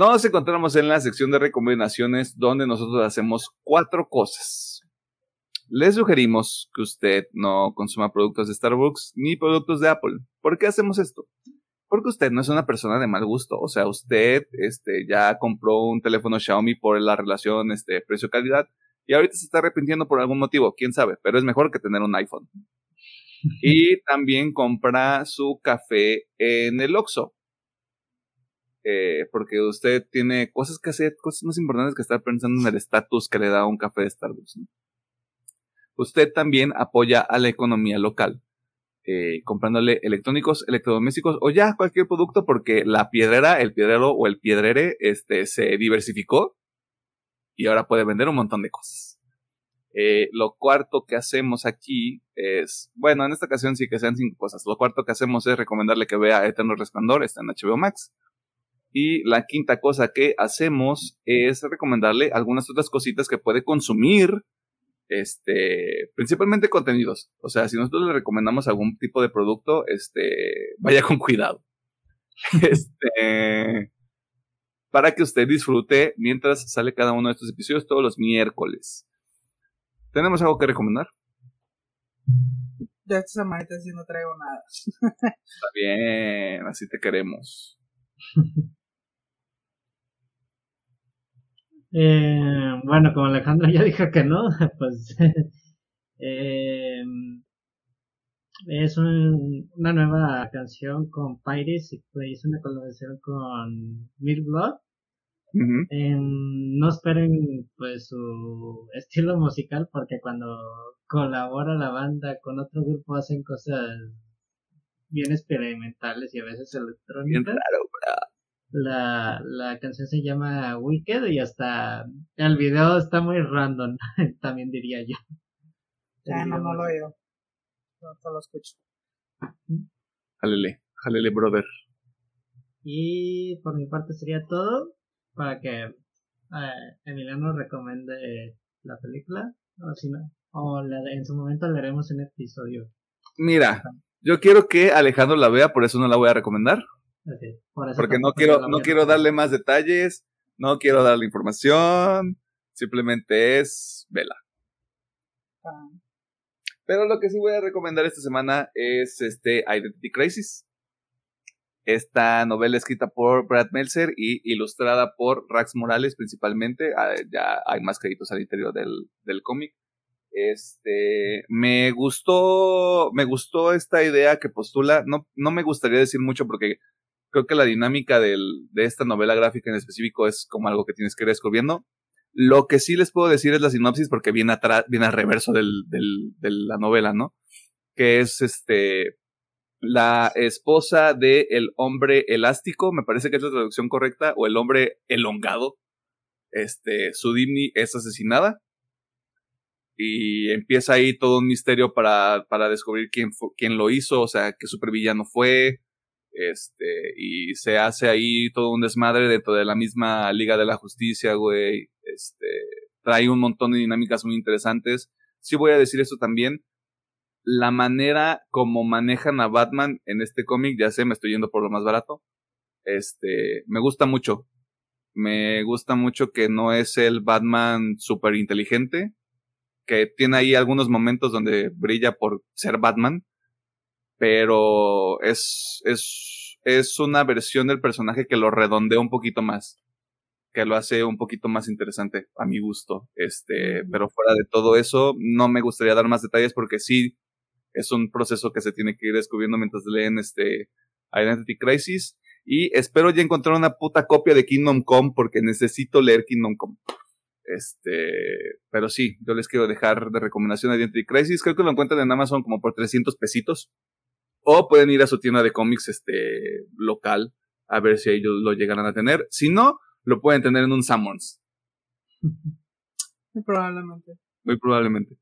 Nos encontramos en la sección de recomendaciones donde nosotros hacemos cuatro cosas. Les sugerimos que usted no consuma productos de Starbucks ni productos de Apple. ¿Por qué hacemos esto? porque usted no es una persona de mal gusto. O sea, usted este, ya compró un teléfono Xiaomi por la relación este, precio-calidad y ahorita se está arrepintiendo por algún motivo, quién sabe, pero es mejor que tener un iPhone. Y también compra su café en el Oxxo. Eh, porque usted tiene cosas que hacer, cosas más importantes que estar pensando en el estatus que le da un café de Starbucks. Usted también apoya a la economía local, eh, comprándole electrónicos, electrodomésticos o ya cualquier producto porque la piedrera, el piedrero o el piedrere este, se diversificó y ahora puede vender un montón de cosas. Eh, lo cuarto que hacemos aquí es, bueno, en esta ocasión sí que sean cinco cosas. Lo cuarto que hacemos es recomendarle que vea Eterno Resplandor, está en HBO Max. Y la quinta cosa que hacemos es recomendarle algunas otras cositas que puede consumir, este, principalmente contenidos. O sea, si nosotros le recomendamos algún tipo de producto, este, vaya con cuidado. este, para que usted disfrute mientras sale cada uno de estos episodios todos los miércoles. ¿Tenemos algo que recomendar? De esta semana sí no traigo nada. Está bien, así te queremos. Eh, bueno, como Alejandro ya dijo que no, pues eh, es una nueva canción con Pirates y pues hizo una colaboración con Milk Blood. no esperen pues su estilo musical porque cuando colabora la banda con otro grupo hacen cosas bien experimentales y a veces electrónicas. Bien la, la canción se llama Wicked y hasta el video está muy random, también diría yo. Ya, no, no lo oigo. No lo escucho. Jalele, jalele, brother. Y por mi parte sería todo para que eh, Emiliano recomiende la película. O si no, o en su momento le haremos un episodio. Mira, yo quiero que Alejandro la vea, por eso no la voy a recomendar. Porque no quiero, no quiero darle más detalles, no quiero darle información, simplemente es vela. Ah. Pero lo que sí voy a recomendar esta semana es este Identity Crisis. Esta novela escrita por Brad Meltzer y ilustrada por Rax Morales principalmente. Ah, ya hay más créditos al interior del, del cómic. Este, me gustó, me gustó esta idea que postula. No, no me gustaría decir mucho porque creo que la dinámica de esta novela gráfica en específico es como algo que tienes que ir descubriendo. Lo que sí les puedo decir es la sinopsis porque viene atrás, viene al reverso del, del, de la novela, ¿no? Que es este, la esposa de el hombre elástico, me parece que es la traducción correcta, o el hombre elongado. Este, Sudimni es asesinada. Y empieza ahí todo un misterio para, para descubrir quién, quién lo hizo, o sea, qué supervillano fue, este, y se hace ahí todo un desmadre dentro de la misma Liga de la Justicia, güey. Este, trae un montón de dinámicas muy interesantes. Sí voy a decir esto también. La manera como manejan a Batman en este cómic, ya sé, me estoy yendo por lo más barato. Este, me gusta mucho. Me gusta mucho que no es el Batman súper inteligente, que tiene ahí algunos momentos donde brilla por ser Batman, pero es, es, es una versión del personaje que lo redondea un poquito más, que lo hace un poquito más interesante a mi gusto. Este, pero fuera de todo eso, no me gustaría dar más detalles porque sí es un proceso que se tiene que ir descubriendo mientras leen este Identity Crisis. Y espero ya encontrar una puta copia de Kingdom Come porque necesito leer Kingdom Come. Este, pero sí, yo les quiero dejar de recomendación Identity Crisis. Creo que lo encuentran en Amazon como por 300 pesitos. O pueden ir a su tienda de cómics este, local a ver si ellos lo llegan a tener. Si no, lo pueden tener en un Summons. Muy probablemente. Muy probablemente.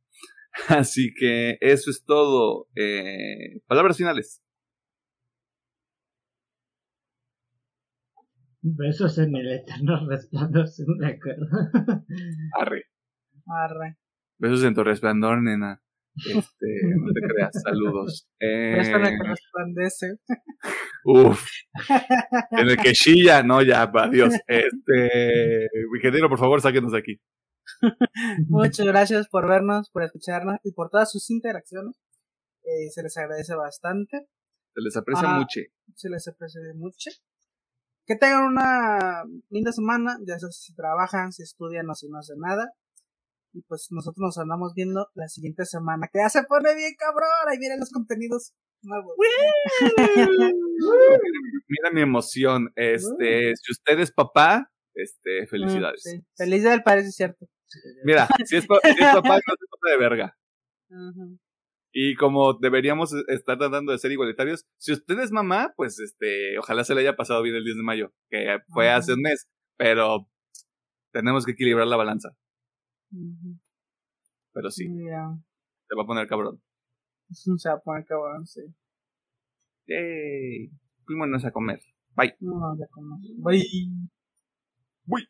Así que eso es todo. Eh, palabras finales. Besos en el eterno resplandor, me acuerdo. Arre. Arre. Besos en tu resplandor, nena. Este, no te creas, saludos. Eh, que resplandece. Uf. En el que chilla, no, ya, adiós. Este, ingeniero, por favor, sáquenos de aquí. Muchas gracias por vernos, por escucharnos y por todas sus interacciones. Eh, se les agradece bastante. Se les aprecia Ajá. mucho. Se les aprecia mucho. Que tengan una linda semana, ya sea si trabajan, si estudian o si no hacen nada. Y pues nosotros nos andamos viendo la siguiente semana, que ya se pone bien cabrón, ahí vienen los contenidos nuevos. Mira mi emoción. Este, si usted es papá, este, felicidades. Mm, sí. Feliz día del padre, es cierto. Mira, si es, pa- si es papá, no se pasa de verga. Y como deberíamos estar tratando de ser igualitarios, si usted es mamá, pues este, ojalá se le haya pasado bien el 10 de mayo, que fue hace un mes, pero tenemos que equilibrar la balanza. Pero sí, se va a poner cabrón. Se va a poner cabrón, sí. Yay. Fuímonos a comer. Bye. No, ya como. Bye. Bye.